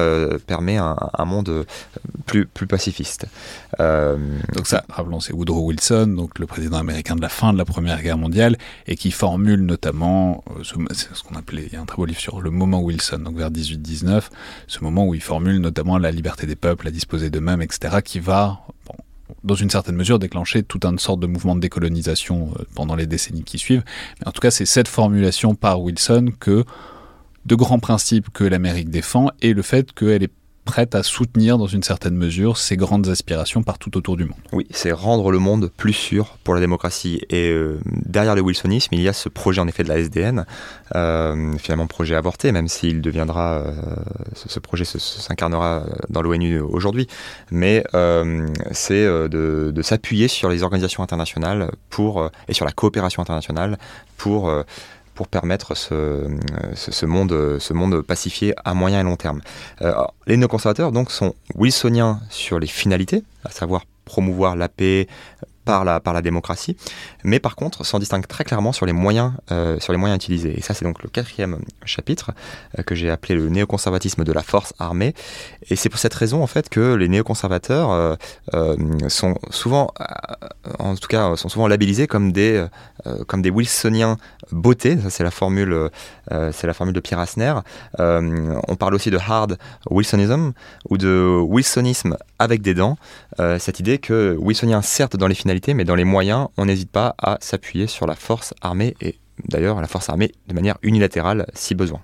permet un, monde plus, plus pacifiste. donc ça, rappelons, c'est Woodrow Wilson, donc le président américain de la fin de la Première Guerre mondiale, et qui formule notamment ce, ce qu'on appelait, il y a un très beau livre sur le moment Wilson, donc vers 18-19, ce moment où il formule notamment la liberté des peuples à disposer d'eux-mêmes, etc., qui va dans une certaine mesure, déclencher toute une sorte de mouvement de décolonisation euh, pendant les décennies qui suivent. Mais en tout cas, c'est cette formulation par Wilson que de grands principes que l'Amérique défend et le fait qu'elle est prête à soutenir dans une certaine mesure ces grandes aspirations partout autour du monde. Oui, c'est rendre le monde plus sûr pour la démocratie. Et euh, derrière le wilsonisme, il y a ce projet en effet de la SDN, euh, finalement projet avorté, même s'il deviendra, euh, ce, projet s'incarnera dans l'ONU aujourd'hui. Mais c'est de, de s'appuyer sur les organisations internationales pour, et sur la coopération internationale pour permettre ce, ce, monde, ce monde pacifié à moyen et long terme. Euh, les néoconservateurs donc sont wilsoniens sur les finalités, à savoir promouvoir la paix, par la, par la démocratie, mais par contre s'en distingue très clairement sur les moyens, euh, sur les moyens utilisés. Et ça, c'est donc le quatrième chapitre euh, que j'ai appelé le néoconservatisme de la force armée. Et c'est pour cette raison, en fait, que les néoconservateurs euh, sont souvent, en tout cas, sont souvent labellisés comme des, comme des Wilsoniens beauté. Ça, c'est la formule, c'est la formule de Pierre Asner. on parle aussi de hard Wilsonism ou de Wilsonisme avec des dents. cette idée que Wilsonien, certes, dans les mais dans les moyens, on n'hésite pas à s'appuyer sur la force armée et d'ailleurs la force armée de manière unilatérale si besoin.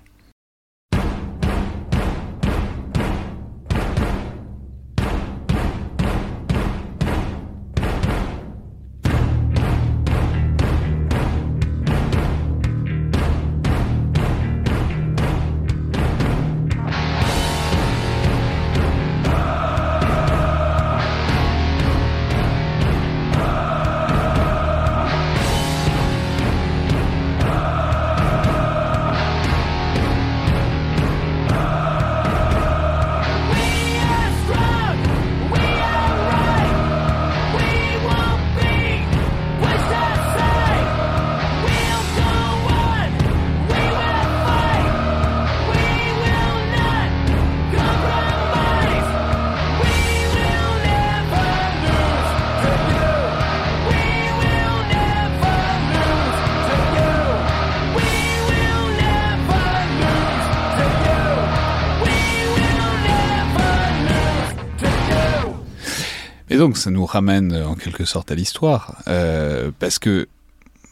Donc, ça nous ramène euh, en quelque sorte à l'histoire, euh, parce que,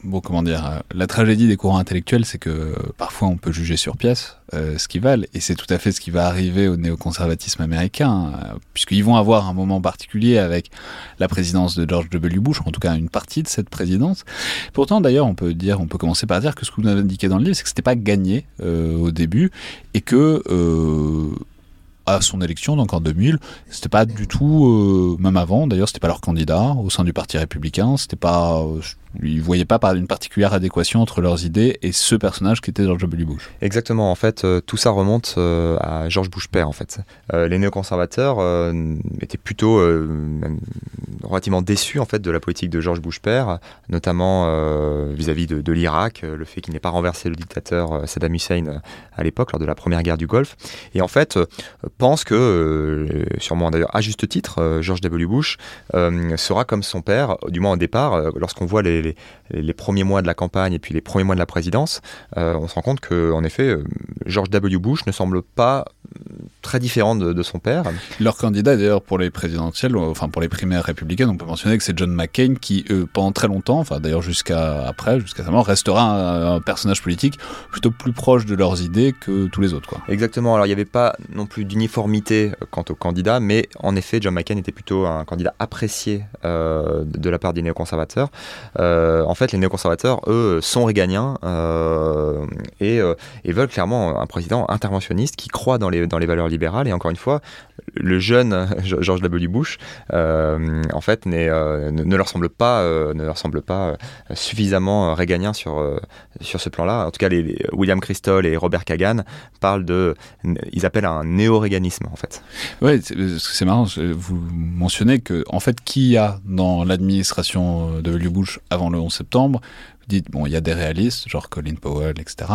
bon, comment dire, euh, la tragédie des courants intellectuels, c'est que parfois on peut juger sur pièce ce qu'ils valent, et c'est tout à fait ce qui va arriver au néoconservatisme américain, puisqu'ils vont avoir un moment particulier avec la présidence de George W. Bush, en tout cas une partie de cette présidence. Pourtant, d'ailleurs, on peut dire, on peut commencer par dire que ce que vous indiqué dans le livre, c'est que c'était pas gagné au début, et que à son élection, donc en 2000, c'était pas du tout, euh, même avant. D'ailleurs, c'était pas leur candidat au sein du Parti républicain, c'était pas, euh, ils voyaient pas une particulière adéquation entre leurs idées et ce personnage qui était George W. Bush. Exactement, en fait, euh, tout ça remonte à George Bush père, en fait. les néoconservateurs étaient plutôt relativement déçus en fait de la politique de George Bush père, notamment vis-à-vis de, de l'Irak, le fait qu'il n'ait pas renversé le dictateur Saddam Hussein à l'époque lors de la première guerre du Golfe. Et en fait, pense que, sûrement d'ailleurs à juste titre, George W. Bush sera comme son père, du moins au départ, lorsqu'on voit les, les, premiers mois de la campagne et puis les premiers mois de la présidence, on se rend compte qu'en effet, George W. Bush ne semble pas très différent de, son père. Leur candidat, d'ailleurs, pour les présidentielles, enfin pour les primaires républicaines, on peut mentionner que c'est John McCain qui, pendant très longtemps, enfin d'ailleurs jusqu'à après, jusqu'à sa mort, restera un, personnage politique plutôt plus proche de leurs idées que tous les autres. Quoi. Exactement. Alors il n'y avait pas non plus d'uniformité euh, quant au candidat, mais en effet, John McCain était plutôt un candidat apprécié euh, de la part des néoconservateurs. Euh, en fait, les néoconservateurs, eux, sont réganiens et, et, veulent clairement un président interventionniste qui croit dans les, dans les valeurs libérales. Et encore une fois, le jeune George W. Bush, en fait, ne, ne, leur semble pas, ne leur semble pas suffisamment réganien sur, sur ce plan-là. En tout cas, les, William Crystal et Robert Kagan parlent de, ils appellent un néo-réganisme en fait. Oui, c'est marrant. Vous mentionnez que en fait, qui y a dans l'administration de W. Bush avant le 11 septembre Vous dites bon, il y a des réalistes, genre Colin Powell, etc.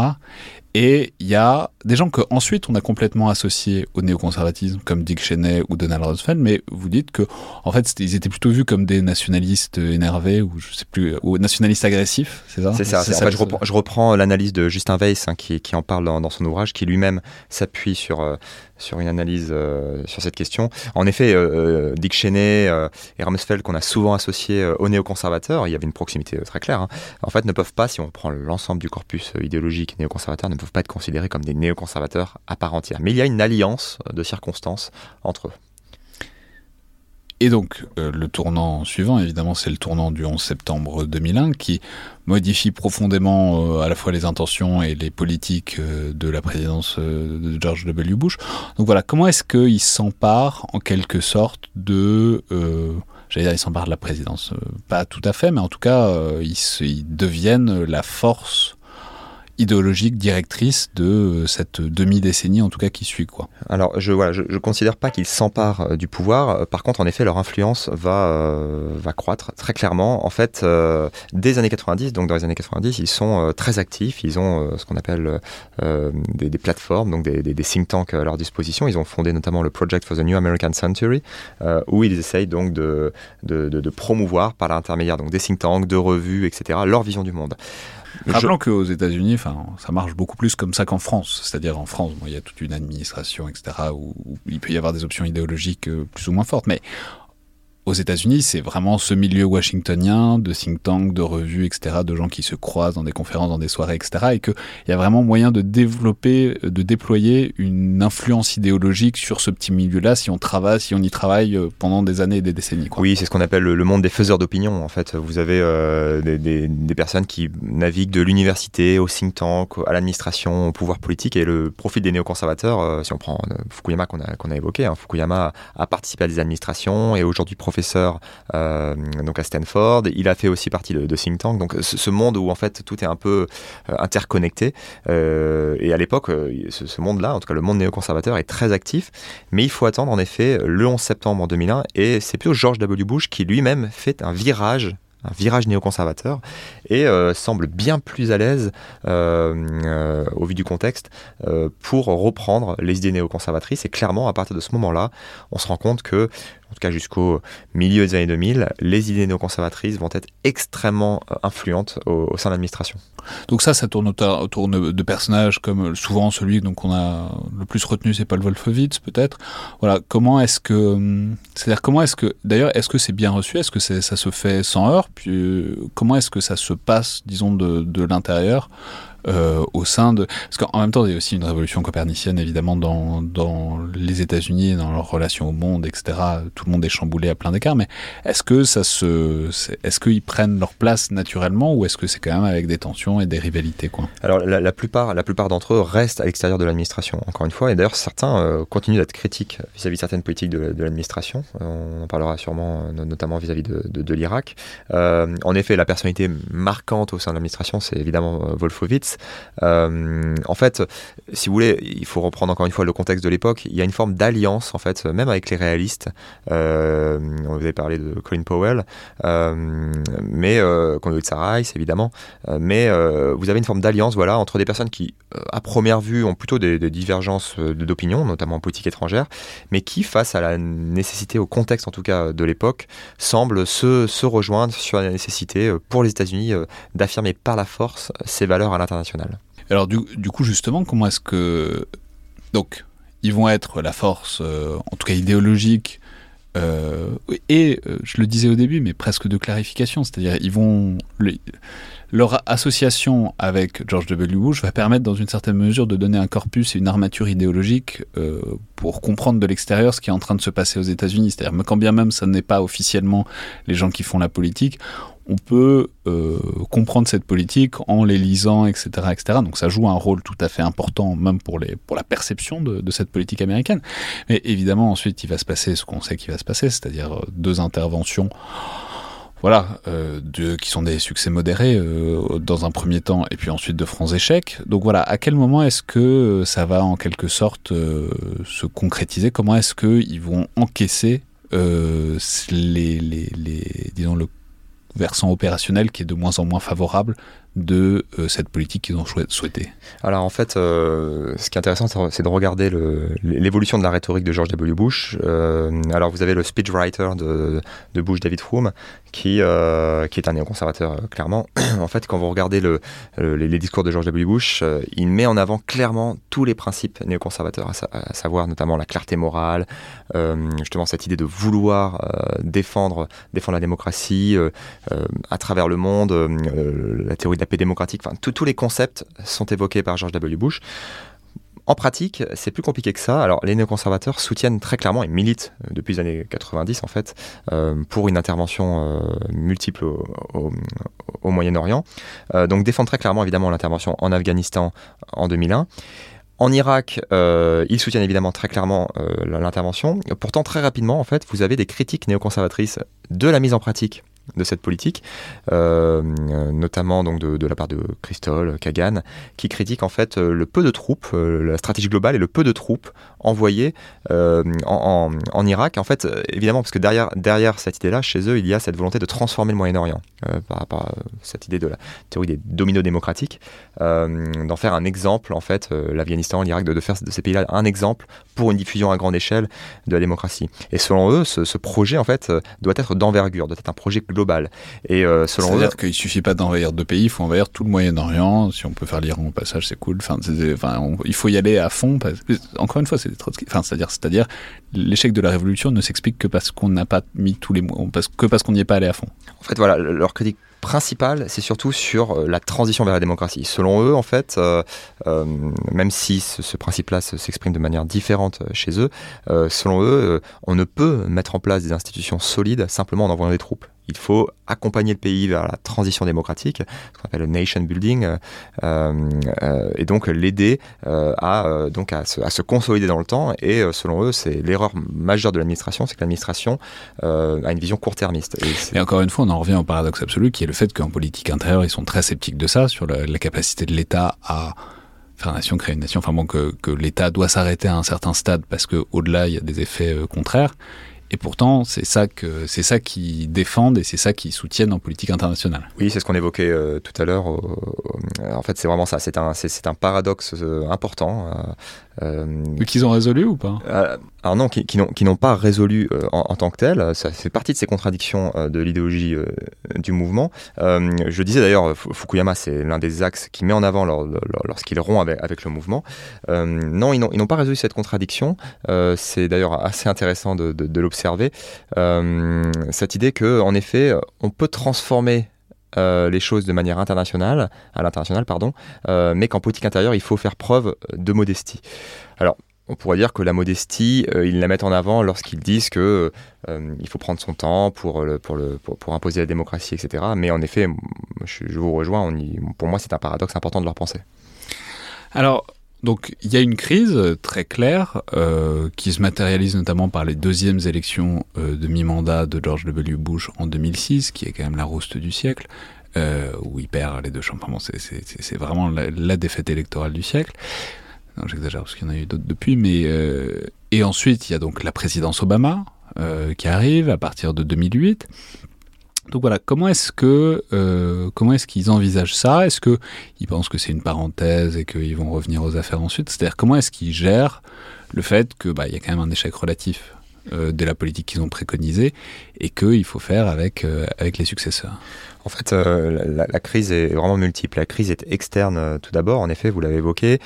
Et il y a des gens qu'ensuite on a complètement associés au néoconservatisme, comme Dick Cheney ou Donald Rumsfeld, mais vous dites que en fait ils étaient plutôt vus comme des nationalistes énervés ou je sais plus, ou nationalistes agressifs, c'est ça? C'est ça. En fait, je reprends, je reprends l'analyse de Justin Weiss hein, qui, qui, en parle dans, dans, son ouvrage, qui lui-même s'appuie sur euh, sur une analyse euh, sur cette question. En effet, euh, Dick Cheney et Rumsfeld qu'on a souvent associés aux néoconservateurs, il y avait une proximité très claire. Hein, en fait, ne peuvent pas, si on prend l'ensemble du corpus idéologique néoconservateur, ne peuvent pas être considérés comme des néoconservateurs à part entière. Mais il y a une alliance de circonstances entre eux. Et donc, euh, le tournant suivant, évidemment, c'est le tournant du 11 septembre 2001 qui modifie profondément euh, à la fois les intentions et les politiques euh, de la présidence de George W. Bush. Donc voilà, comment est-ce qu'il s'empare en quelque sorte de... J'allais dire, il s'empare de la présidence. pas tout à fait, mais en tout cas, ils, ils deviennent la force idéologique directrice de euh, cette demi-décennie en tout cas qui suit quoi. Alors je voilà, je, considère pas qu'ils s'emparent euh, du pouvoir. Euh, par contre, en effet, leur influence va va croître très clairement. En fait, des années 90, donc dans les années 90, ils sont très actifs. Ils ont ce qu'on appelle des, plateformes, donc des, think tanks à leur disposition. Ils ont fondé notamment le Project for the New American Century, où ils essayent donc de, de, de, de promouvoir par l'intermédiaire donc des think tanks, de revues, etc. leur vision du monde. Rappelons qu'aux États-Unis, ça marche beaucoup plus comme ça qu'en France. C'est-à-dire en France, il y a toute une administration, etc., où, il peut y avoir des options idéologiques euh, plus ou moins fortes. Mais aux États-Unis, c'est vraiment ce milieu washingtonien de think tank, de revues, etc., de gens qui se croisent dans des conférences, dans des soirées, etc., et qu'il y a vraiment moyen de développer, de déployer une influence idéologique sur ce petit milieu-là si on travaille, si on y travaille euh, pendant des années et des décennies. Oui, c'est ce qu'on appelle le monde des faiseurs d'opinion. En fait, vous avez euh, des, personnes qui naviguent de l'université au think tank, à l'administration, au pouvoir politique, et le profil des néoconservateurs, euh, si on prend Fukuyama qu'on a, qu'on a évoqué, hein, Fukuyama a participé à des administrations et aujourd'hui euh, donc à Stanford. Il a fait aussi partie de, think tank. Donc ce, monde où en fait tout est un peu euh, interconnecté. Euh, et à l'époque, ce, monde-là, en tout cas le monde néoconservateur, est très actif. Mais il faut attendre en effet le 11 septembre 2001. Et c'est plutôt George W. Bush qui lui-même fait un virage un virage néoconservateur et semble bien plus à l'aise au vu du contexte pour reprendre les idées néoconservatrices et clairement à partir de ce moment-là on se rend compte que en tout cas jusqu'au milieu des années 2000, les idées néoconservatrices vont être extrêmement euh, influentes au, sein de l'administration. Donc ça, ça tourne autour de personnages comme euh, souvent celui qu'on a le plus retenu, c'est Paul Wolfowitz peut-être. Voilà, comment est-ce que, hum, c'est-à-dire comment est-ce que, d'ailleurs, est-ce que c'est bien reçu, est-ce que ça se fait sans heurts, puis euh, comment est-ce que ça se passe, disons, de l'intérieur? Euh, au sein de... Parce qu'en même temps, il y a aussi une révolution copernicienne, évidemment, dans, dans les États-Unis, dans leur relation au monde, etc. Tout le monde est chamboulé à plein d'écarts, mais est-ce que ça se... Est-ce qu'ils prennent leur place naturellement ou est-ce que c'est quand même avec des tensions et des rivalités quoi? Alors, la, plupart, la plupart d'entre eux restent à l'extérieur de l'administration, encore une fois, et d'ailleurs, certains euh, continuent d'être critiques vis-à-vis de certaines politiques de, l'administration. On en parlera sûrement, euh, notamment vis-à-vis de, de, l'Irak. en effet, la personnalité marquante au sein de l'administration, c'est évidemment Wolfowitz States. en fait, si vous voulez, il faut reprendre encore une fois le contexte de l'époque. Il y a une forme d'alliance, en fait, même avec les réalistes. on vous avez parlé de Colin Powell, mais Condoleezza Rice, évidemment. mais vous avez une forme d'alliance, voilà, entre des personnes qui, à première vue, ont plutôt des, divergences d'opinion, notamment en politique étrangère, mais qui, face à la nécessité, au contexte en tout cas de l'époque, semblent se, se rejoindre sur la nécessité euh, pour les États-Unis euh, d'affirmer par la force ces valeurs à l'international. Alors du, coup justement, comment est-ce que... Donc, ils vont être la force, euh, en tout cas idéologique, et je le disais au début, mais presque de clarification, c'est-à-dire ils vont leur association avec George W. Bush va permettre dans une certaine mesure de donner un corpus et une armature idéologique euh, pour comprendre de l'extérieur ce qui est en train de se passer aux États-Unis. C'est-à-dire, quand bien même ça n'est pas officiellement les gens qui font la politique, on peut euh, comprendre cette politique en les lisant, etc., etc. Donc ça joue un rôle tout à fait important, même pour, les, pour la perception de, de cette politique américaine. Mais évidemment, ensuite, il va se passer ce qu'on sait qu'il va se passer, c'est-à-dire euh, deux interventions voilà, euh, qui sont des succès modérés euh, dans un premier temps, et puis ensuite de francs échecs. Donc voilà, à quel moment est-ce que euh, ça va en quelque sorte se concrétiser? Comment est-ce qu'ils vont encaisser les, le versant opérationnel qui est de moins en moins favorable de euh, cette politique qu'ils ont souhaité Alors en fait, euh, ce qui est intéressant, c'est de regarder l'évolution de la rhétorique de George W. Bush. Euh, alors vous avez le speechwriter de, Bush, David Froome, qui, qui est un néoconservateur clairement. en fait, quand vous regardez le, les, discours de George W. Bush, il met en avant clairement tous les principes néoconservateurs, à, à savoir notamment la clarté morale, justement cette idée de vouloir défendre, défendre la démocratie à travers le monde, la théorie la paix démocratique, enfin tous les concepts sont évoqués par George W. Bush. En pratique, c'est plus compliqué que ça. Alors, les néoconservateurs soutiennent très clairement et militent euh, depuis les années 90 en fait euh, pour une intervention euh, multiple au, Moyen-Orient. Donc, défendent très clairement évidemment l'intervention en Afghanistan en 2001. En Irak, ils soutiennent évidemment très clairement l'intervention. Pourtant, très rapidement, en fait, vous avez des critiques néoconservatrices de la mise en pratique de cette politique, euh, notamment donc de, la part de Christol Kagan, qui critique en fait le peu de troupes, euh, la stratégie globale et le peu de troupes envoyées euh, en, Irak. En fait, évidemment, parce que derrière, derrière cette idée-là, chez eux, il y a cette volonté de transformer le Moyen-Orient, par cette idée de la théorie des dominos démocratiques, d'en faire un exemple, en fait, l'Afghanistan, l'Irak, de, faire de ces pays-là un exemple pour une diffusion à grande échelle de la démocratie. Et selon eux, ce, projet, en fait, doit être d'envergure, doit être un projet. Et euh, selon C'est-à-dire qu'il suffit pas d'envahir deux pays, il faut envahir tout le Moyen-Orient. Si on peut faire l'Iran au passage, c'est cool. Enfin, c'est, enfin on, il faut y aller à fond. Parce, encore une fois, c'est enfin, c'est-à-dire, c'est-à-dire, l'échec de la révolution ne s'explique que parce qu'on n'a pas mis tous les mots, que parce qu'on n'y est pas allé à fond. En fait, voilà, leur critique principale, c'est surtout sur euh, la transition vers la démocratie. Selon eux, en fait, euh, euh, même si ce, ce principe-là s'exprime de manière différente chez eux, euh, selon eux, on ne peut mettre en place des institutions solides simplement en envoyant des troupes. Il faut accompagner le pays vers la transition démocratique, ce qu'on appelle le nation building, euh, euh, et donc l'aider euh, à, à se, consolider dans le temps. Et selon eux, c'est l'erreur majeure de l'administration, c'est que l'administration a une vision court-termiste. Et, et, encore une fois, on en revient au paradoxe absolu, qui est le fait qu'en politique intérieure, ils sont très sceptiques de ça, sur la, capacité de l'État à faire nation, créer une nation, enfin bon, que, que l'État doit s'arrêter à un certain stade parce qu'au-delà, il y a des effets euh, contraires. Et pourtant, c'est ça que c'est ça qui défendent et c'est ça qui soutiennent en politique internationale. Oui, c'est ce qu'on évoquait euh, tout à l'heure. Euh, en fait, c'est vraiment ça. C'est un, c'est, un paradoxe euh, important. Qu'ils ont résolu ou pas? Alors non, qui, qui, n'ont, qui n'ont pas résolu en, en, tant que tel. Ça fait partie de ces contradictions de l'idéologie du mouvement. Je disais d'ailleurs, Fukuyama, c'est l'un des axes qui met en avant lors, lors, lorsqu'il rompt avec, avec, le mouvement. non, ils n'ont, ils n'ont pas résolu cette contradiction. c'est d'ailleurs assez intéressant de, de, de l'observer. Cette idée que, en effet, on peut transformer euh, les choses de manière internationale, à l'international, pardon, euh, mais qu'en politique intérieure, il faut faire preuve de modestie. Alors, on pourrait dire que la modestie, euh, ils la mettent en avant lorsqu'ils disent que euh, il faut prendre son temps pour, le, pour, le, pour, imposer la démocratie, etc. Mais en effet, je, vous rejoins, on y, pour moi, c'est un paradoxe important de leur penser. Alors, donc il y a une crise très claire euh, qui se matérialise notamment par les deuxièmes élections euh, de mi-mandat de George W. Bush en 2006, qui est quand même la rouste du siècle. où il perd les deux chambres. C'est vraiment la, défaite électorale du siècle. J'exagère parce qu'il y en a eu d'autres depuis, mais et ensuite il y a donc la présidence Obama qui arrive à partir de 2008. Donc voilà, comment est-ce que euh, comment est-ce qu'ils envisagent ça? Est-ce que ils pensent que c'est une parenthèse et qu'ils vont revenir aux affaires ensuite? C'est-à-dire comment est-ce qu'ils gèrent le fait que bah il y a quand même un échec relatif euh, de la politique qu'ils ont préconisée et qu'il faut faire avec euh, avec les successeurs? En fait, la, crise est vraiment multiple. La crise est externe tout d'abord, en effet, vous l'avez évoqué.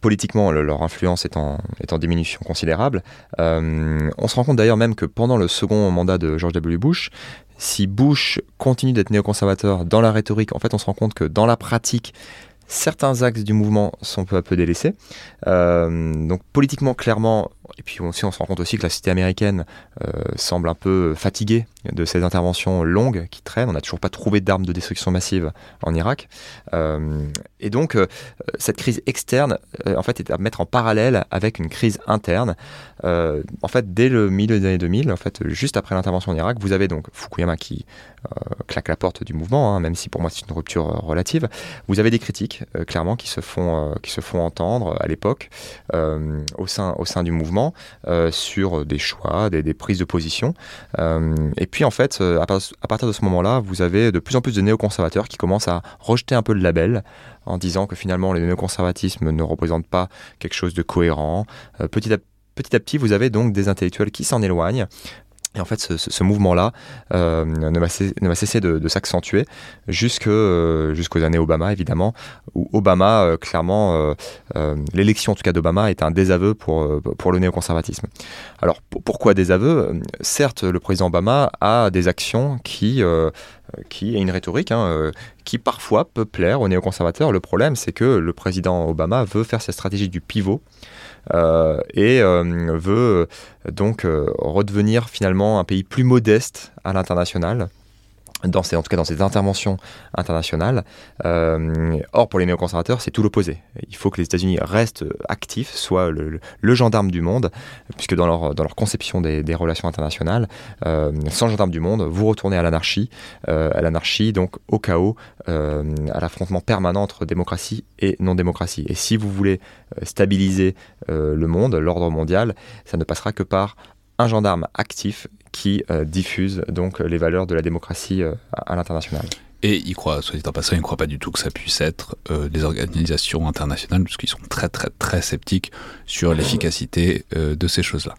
Politiquement, leur influence est en, est en diminution considérable. on se rend compte d'ailleurs même que pendant le second mandat de George W. Bush, si Bush continue d'être néoconservateur dans la rhétorique, en fait, on se rend compte que dans la pratique, certains axes du mouvement sont peu à peu délaissés. Euh, donc politiquement, clairement, et puis aussi on se rend compte aussi que la cité américaine euh, semble un peu fatiguée de ces interventions longues qui traînent. On n'a toujours pas trouvé d'armes de destruction massive en Irak. Euh, et donc cette crise externe, en fait, est à mettre en parallèle avec une crise interne. en fait, dès le milieu des années 2000, en fait, juste après l'intervention en Irak, vous avez donc Fukuyama qui claque la porte du mouvement, hein, même si pour moi c'est une rupture relative. Vous avez des critiques clairement qui se font qui se font entendre à l'époque au sein au sein du mouvement euh, sur des choix, des, prises de position. Euh, et puis en fait, euh, à, partir de ce moment-là, vous avez de plus en plus de néoconservateurs qui commencent à rejeter un peu le label en disant que finalement le néoconservatisme ne représente pas quelque chose de cohérent. petit à Petit à petit, vous avez donc des intellectuels qui s'en éloignent, et en fait, ce, mouvement-là euh, ne, va cesser, de, s'accentuer euh, jusqu'aux années Obama, évidemment, où Obama, euh, clairement, l'élection en tout cas d'Obama est un désaveu pour, pour le néoconservatisme. Alors, pourquoi désaveu? Certes, le président Obama a des actions qui, qui une rhétorique, hein, qui parfois peut plaire aux néoconservateurs. Le problème, c'est que le président Obama veut faire cette stratégie du pivot euh, et euh, veut euh, donc redevenir finalement un pays plus modeste à l'international dans ces, en tout cas dans ces interventions internationales. Euh, or, pour les néoconservateurs, c'est tout l'opposé. Il faut que les États-Unis restent actifs, soient le, gendarme du monde, puisque dans leur, dans leur conception des, relations internationales, euh, sans gendarme du monde, vous retournez à l'anarchie, euh, à l'anarchie, donc au chaos, à l'affrontement permanent entre démocratie et non-démocratie. Et si vous voulez stabiliser le monde, l'ordre mondial, ça ne passera que par un gendarme actif qui euh, diffuse donc les valeurs de la démocratie euh, à, l'international. Et ils croient, soit dit en passant, ils ne croient pas du tout que ça puisse être euh, des organisations internationales, puisqu'ils sont très très très sceptiques sur l'efficacité de ces choses-là.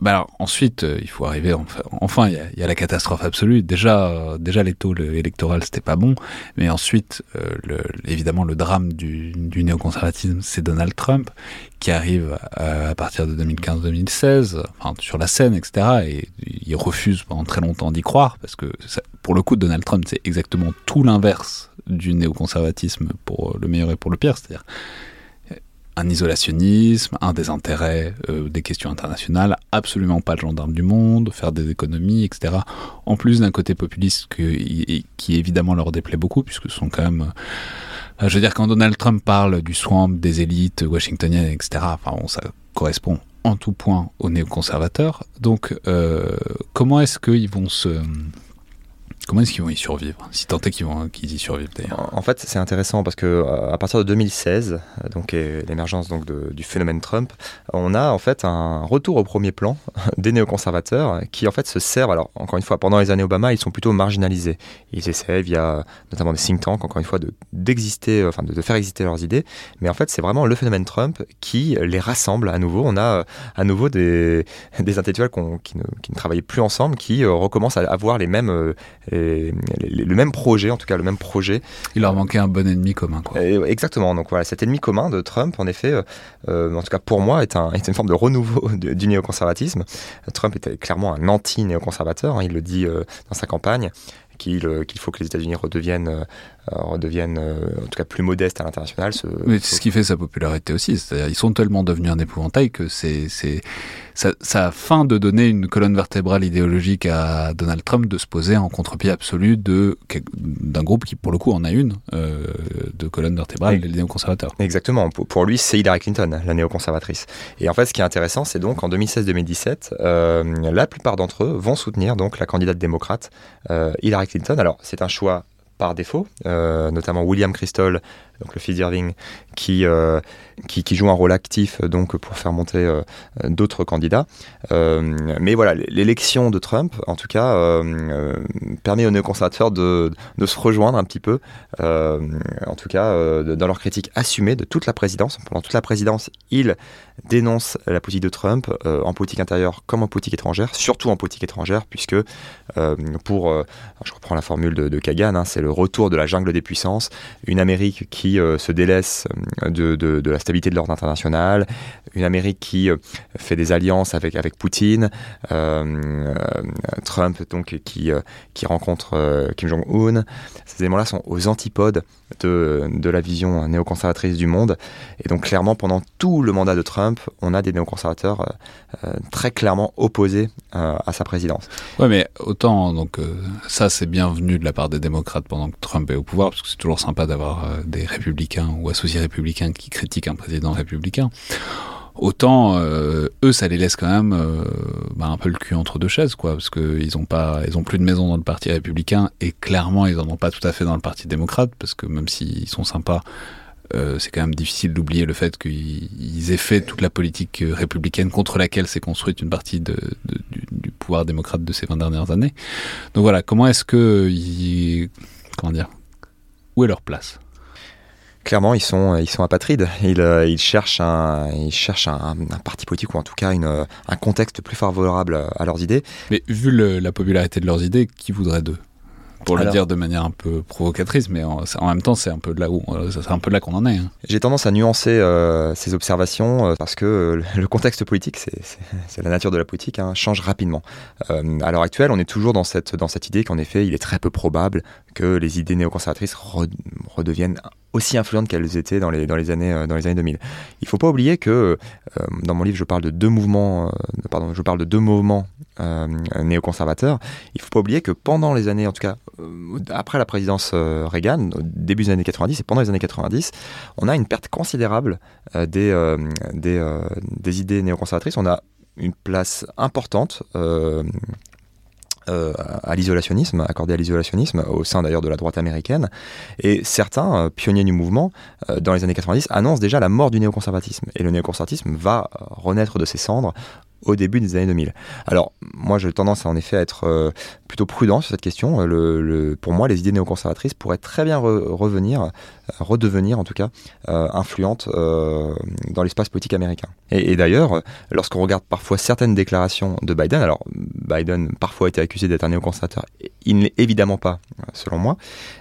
Bah alors, ensuite, euh, il faut arriver. Enfin, il y, a, la catastrophe absolue. Déjà, euh, déjà les taux électoraux, c'était pas bon. Mais ensuite, euh, évidemment, le drame du, néoconservatisme, c'est Donald Trump qui arrive à, partir de 2015-2016, enfin, sur la scène, etc. Et il refuse pendant très longtemps d'y croire parce que, pour le coup, Donald Trump, c'est exactement tout l'inverse du néoconservatisme pour le meilleur et pour le pire. C'est-à-dire un isolationnisme, un désintérêt euh, des questions internationales, absolument pas le gendarme du monde, faire des économies, etc. En plus d'un côté populiste qui évidemment leur déplaît beaucoup, puisque ce sont quand même... Euh, je veux dire, quand Donald Trump parle du swamp, des élites washingtoniennes, etc., enfin ça correspond en tout point aux néoconservateurs. Donc, euh, comment est-ce qu'ils vont se Comment est-ce qu'ils vont y survivre Si tant est qu'ils y survivent d'ailleurs. En fait, c'est intéressant parce que euh, à partir de 2016, euh, donc l'émergence du phénomène Trump, on a en fait un retour au premier plan des néoconservateurs qui en fait se servent. Alors encore une fois, pendant les années Obama, ils sont plutôt marginalisés. Ils essaient via notamment des think tanks, encore une fois, de d'exister, enfin de, faire exister leurs idées. Mais en fait, c'est vraiment le phénomène Trump qui les rassemble à nouveau. On a à nouveau des, des intellectuels qui, ne, qui, ne, travaillaient plus ensemble, qui euh, recommencent à avoir les mêmes le même projet, en tout cas le même projet. Il leur manquait un bon ennemi commun. Quoi. exactement. Donc voilà, cet ennemi commun de Trump, en effet, euh, euh, en tout cas pour moi, est, un, est une forme de renouveau du néoconservatisme. Trump était clairement un anti-néoconservateur. Hein, il le dit euh, dans sa campagne qu'il faut que les États-Unis redeviennent, redeviennent en tout cas plus modestes à l'international. Mais c'est ce qui fait sa popularité aussi. C'est-à-dire ils sont tellement devenus un épouvantail que c'est ça, ça, a fin de donner une colonne vertébrale idéologique à Donald Trump de se poser en contre-pied absolu de d'un groupe qui pour le coup en a une euh, de colonne vertébrale, les néoconservateurs. Exactement. Pour, lui, c'est Hillary Clinton, la néoconservatrice. Et en fait, ce qui est intéressant, c'est donc en 2016-2017, euh, la plupart d'entre eux vont soutenir donc la candidate démocrate euh, Hillary Hillary Clinton. Alors, c'est un choix par défaut, notamment William Crystal, donc le fils d'Irving, qui, euh, qui, qui, joue un rôle actif donc pour faire monter euh, d'autres candidats. Euh, mais voilà, l'élection de Trump, en tout cas, permet aux néoconservateurs de, de se rejoindre un petit peu, en tout cas, dans leur critique assumée de toute la présidence. Pendant toute la présidence, il dénonce la politique de Trump en politique intérieure comme en politique étrangère, surtout en politique étrangère, puisque pour, je reprends la formule de, de Kagan, hein, c'est le retour de la jungle des puissances, une Amérique qui euh, se délaisse euh, de, la stabilité de l'ordre international, une Amérique qui euh, fait des alliances avec, avec Poutine, Trump donc qui, qui rencontre Kim Jong-un. Ces éléments-là sont aux antipodes de, de la vision néoconservatrice du monde. Et donc clairement, pendant tout le mandat de Trump, on a des néoconservateurs très clairement opposés à sa présidence. Ouais, mais autant donc ça c'est bienvenu de la part des démocrates pendant que Trump est au pouvoir, parce que c'est toujours sympa d'avoir des républicains ou associés républicains qui critiquent un président républicain, autant euh, eux ça les laisse quand même euh, bah, un peu le cul entre deux chaises quoi parce qu'ils ont pas ils ont plus de maison dans le parti républicain et clairement ils en ont pas tout à fait dans le parti démocrate parce que même s'ils sont sympas euh, c'est quand même difficile d'oublier le fait qu'ils aient fait toute la politique républicaine contre laquelle s'est construite une partie du, du, pouvoir démocrate de ces 20 dernières années. Donc voilà, comment est-ce que... Ils, comment dire Où est leur place? Clairement, ils sont, ils sont apatrides. Ils, euh, ils cherchent, un, ils cherchent un, parti politique ou en tout cas une, un contexte plus favorable à leurs idées. Mais vu la popularité de leurs idées, qui voudrait d'eux? Pour le dire de manière un peu provocatrice, mais en, même temps, c'est un peu de là où, euh, c'est un peu là qu'on en est. Hein. J'ai tendance à nuancer euh, ces observations parce que le contexte politique, c'est la nature de la politique, hein, change rapidement. à l'heure actuelle, on est toujours dans cette, dans cette idée qu'en effet, il est très peu probable que les idées néoconservatrices redeviennent aussi influentes qu'elles étaient dans les, dans les, années, euh, dans les années 2000. Il ne faut pas oublier que euh, dans mon livre, je parle de deux mouvements, euh, pardon, je parle de deux mouvements néoconservateurs. Il ne faut pas oublier que pendant les années, en tout cas après la présidence Reagan, au début des années 90 et pendant les années 90, on a une perte considérable des, des, des idées néoconservatrices. On a une place importante à l'isolationnisme, accordé à l'isolationnisme, au sein d'ailleurs de la droite américaine. Et certains euh, pionniers du mouvement, euh, dans les années 90, annoncent déjà la mort du néoconservatisme. Et le néoconservatisme va renaître de ses cendres au début des années 2000. Alors, moi, j'ai tendance en effet à être euh, plutôt prudent sur cette question. Euh, pour moi, les idées néoconservatrices pourraient très bien revenir, euh, redevenir en tout cas, influentes dans l'espace politique américain. Et, et d'ailleurs, lorsqu'on regarde parfois certaines déclarations de Biden, alors Biden parfois a été accusé d'être un néoconservateur, il ne l'est évidemment pas, selon moi,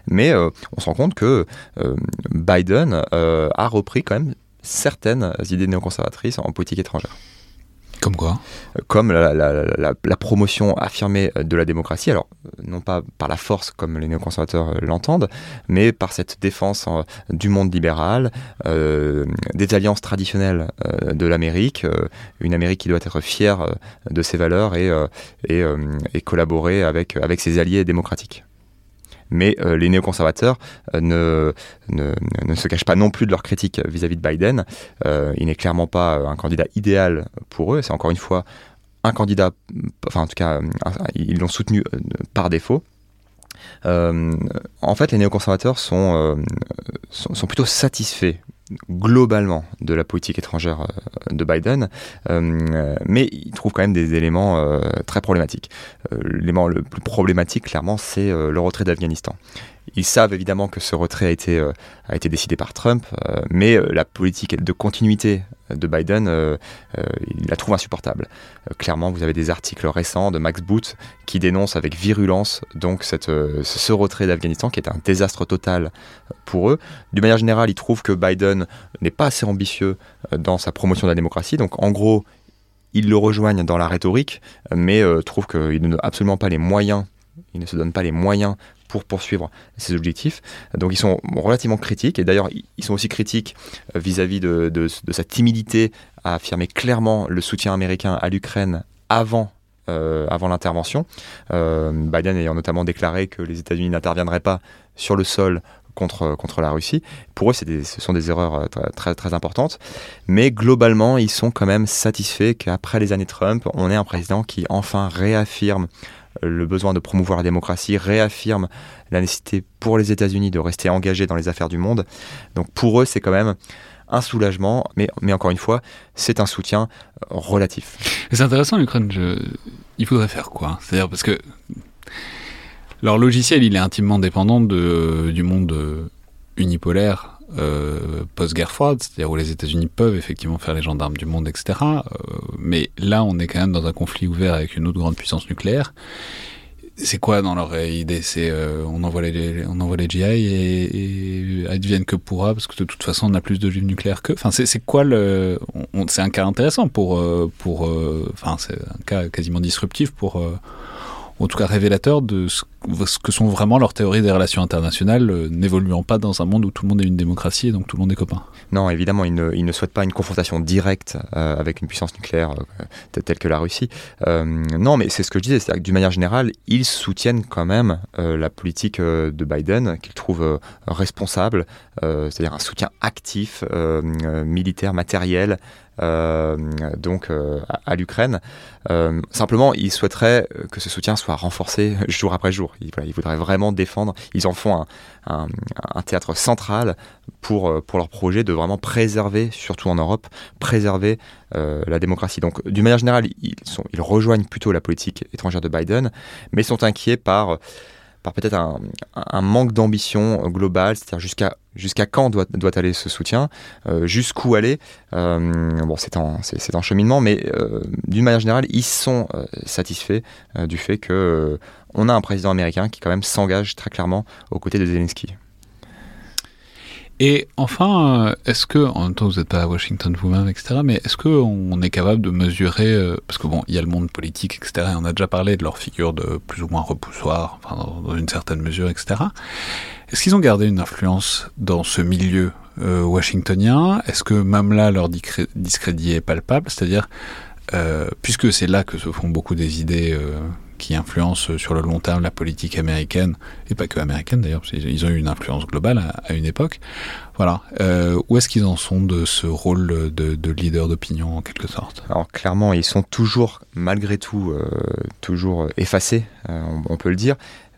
mais on se rend compte que Biden a repris quand même certaines idées néoconservatrices en politique étrangère. Comme quoi Comme la, promotion affirmée de la démocratie, alors non pas par la force comme les néoconservateurs l'entendent, mais par cette défense du monde libéral, euh, des alliances traditionnelles euh, de l'Amérique, euh, une Amérique qui doit être fière de ses valeurs et, et, et collaborer avec ses alliés démocratiques mais euh, les néoconservateurs euh, ne, ne, ne, se cachent pas non plus de leur critique vis-à-vis de Biden. Euh, il n'est clairement pas un candidat idéal pour eux. C'est encore une fois un candidat, enfin en tout cas, ils l'ont soutenu par défaut. en fait, les néoconservateurs sont, sont, sont, plutôt satisfaits globalement de la politique étrangère euh, de Biden, euh, mais il trouve quand même des éléments euh, très problématiques. L'élément le plus problématique, clairement, c'est le retrait d'Afghanistan. Ils savent évidemment que ce retrait a été, a été décidé par Trump, mais la politique de continuité de Biden, il la trouve insupportable. clairement, vous avez des articles récents de Max Boot qui dénoncent avec virulence donc cette, ce retrait d'Afghanistan qui est un désastre total pour eux. D'une manière générale, ils trouvent que Biden n'est pas assez ambitieux euh, dans sa promotion de la démocratie. Donc en gros, ils le rejoignent dans la rhétorique, mais euh, trouvent qu'il n'a absolument pas les moyens, il ne se donne pas les moyens pour poursuivre ses objectifs. Donc ils sont relativement critiques, et d'ailleurs ils sont aussi critiques euh, vis-à-vis de, sa timidité à affirmer clairement le soutien américain à l'Ukraine avant avant l'intervention. Biden ayant notamment déclaré que les États-Unis n'interviendraient pas sur le sol contre, la Russie. Pour eux, ce sont des erreurs euh, très, très importantes. Mais globalement, ils sont quand même satisfaits qu'après les années Trump, on ait un président qui enfin réaffirme le besoin de promouvoir la démocratie, réaffirment la nécessité pour les États-Unis de rester engagés dans les affaires du monde. Donc pour eux, c'est quand même un soulagement, mais, mais encore une fois, c'est un soutien relatif. C'est intéressant, l'Ukraine. Je... Il faudrait faire quoi? C'est-à-dire parce que leur logiciel, il est intimement dépendant de, du monde unipolaire euh, post-guerre froide, c'est-à-dire où les États-Unis peuvent effectivement faire les gendarmes du monde, etc. Euh, mais là, on est quand même dans un conflit ouvert avec une autre grande puissance nucléaire. C'est quoi dans leur idée C'est euh, on envoie les on envoie les GI et, et adviennent que pourra parce que de toute façon on a plus de d'ogives nucléaires que. Enfin c'est quoi le C'est un cas intéressant pour pour enfin c'est un cas quasiment disruptif pour en tout cas révélateur de ce, que sont vraiment leurs théories des relations internationales, euh, n'évoluant pas dans un monde où tout le monde est une démocratie et donc tout le monde est copain. Non, évidemment, ils ne, ils ne souhaitent pas une confrontation directe euh, avec une puissance nucléaire euh, telle que la Russie. non, mais c'est ce que je disais, c'est-à-dire que d'une manière générale, ils soutiennent quand même la politique de Biden, qu'ils trouvent responsable, c'est-à-dire un soutien actif, militaire, matériel, donc euh, à, l'Ukraine. Euh, simplement, ils souhaiteraient que ce soutien soit renforcé jour après jour. Ils, voudraient vraiment défendre. Ils en font un, théâtre central pour, leur projet de vraiment préserver, surtout en Europe, préserver la démocratie. Donc, d'une manière générale, ils rejoignent plutôt la politique étrangère de Biden, mais sont inquiets par par peut-être un, manque d'ambition globale, c'est-à-dire jusqu'à jusqu'à quand doit, aller ce soutien, euh, jusqu'où aller. Euh, bon, c'est en, cheminement, mais euh, d'une manière générale, ils sont satisfaits du fait que on a un président américain qui quand même s'engage très clairement aux côtés de Zelensky. Et enfin, euh, est-ce que, en même temps vous n'êtes pas à Washington vous-même, etc., mais est-ce qu'on est capable de mesurer, euh, parce que bon, il y a le monde politique, etc., et on a déjà parlé de leur figure de plus ou moins repoussoir, enfin, dans, une certaine mesure, etc., est-ce qu'ils ont gardé une influence dans ce milieu euh, washingtonien? Est-ce que même là, leur discrédit est palpable? C'est-à-dire, puisque c'est là que se font beaucoup des idées qui influencent sur le long terme la politique américaine, et pas que américaine d'ailleurs, parce qu'ils ont eu une influence globale à, une époque. Voilà. Euh, où est-ce qu'ils en sont de ce rôle de, leader d'opinion en quelque sorte? Alors clairement, ils sont toujours, malgré tout, euh, toujours effacés, euh, on, peut le dire.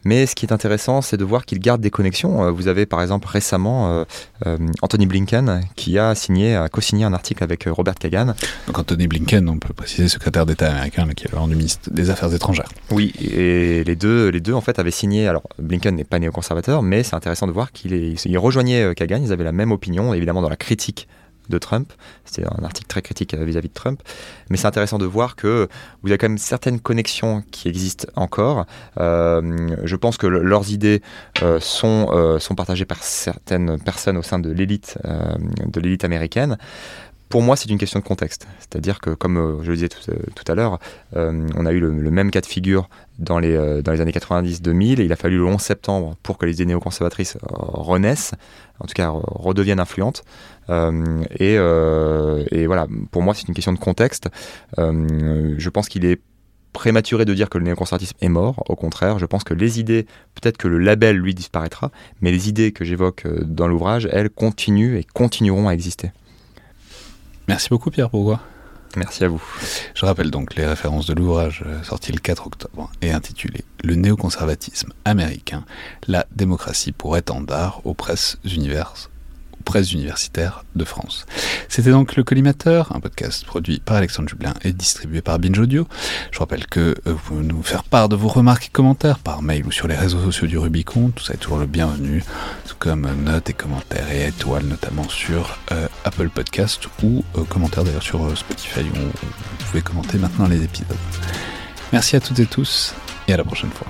Mais ce qui est intéressant, c'est de voir qu'ils gardent des connexions. Euh, vous avez par exemple récemment euh, euh, Anthony Blinken qui a signé, a co-signé un article avec Robert Kagan. Donc Anthony Blinken, on peut préciser secrétaire d'État américain, qui est le ministre des Affaires étrangères. Oui, et les deux, les deux en fait avaient signé. Alors Blinken n'est pas néoconservateur, mais c'est intéressant de voir qu'il il rejoignait Kagan. Ils avaient la même opinion, évidemment dans la critique de Trump. C'était un article très critique euh, vis-à-vis de Trump. Mais c'est intéressant de voir que vous avez quand même certaines connexions qui existent encore. Euh, je pense que leurs idées euh, sont, partagées par certaines personnes au sein de l'élite américaine. Pour moi, c'est une question de contexte. C'est-à-dire que, comme je le disais tout, à l'heure, on a eu le, même cas de figure dans les, années 90-2000 et il a fallu le 11 septembre pour que les idées néoconservatrices renaissent, en tout cas redeviennent influentes. Euh, euh, et, voilà, pour moi, c'est une question de contexte. Euh, je pense qu'il est prématuré de dire que le néoconservatisme est mort. Au contraire, je pense que les idées, peut-être que le label lui disparaîtra, mais les idées que j'évoque dans l'ouvrage, elles continuent et continueront à exister. Merci beaucoup Pierre Pourquoi? Merci à vous. Je rappelle donc les références de l'ouvrage sorti le 4 octobre et intitulé Le néoconservatisme américain, la démocratie pour étendard aux presses universes presse universitaire de France. C'était donc Le Collimateur, un podcast produit par Alexandre Jublin et distribué par Binge Audio. Je rappelle que euh, vous pouvez nous faire part de vos remarques et commentaires par mail ou sur les réseaux sociaux du Rubicon. Tout ça est toujours le bienvenu, tout comme notes et commentaires et étoiles, notamment sur euh, Apple Podcast ou euh, commentaires d'ailleurs sur Spotify où vous pouvez commenter maintenant les épisodes. Merci à toutes et tous et à la prochaine fois.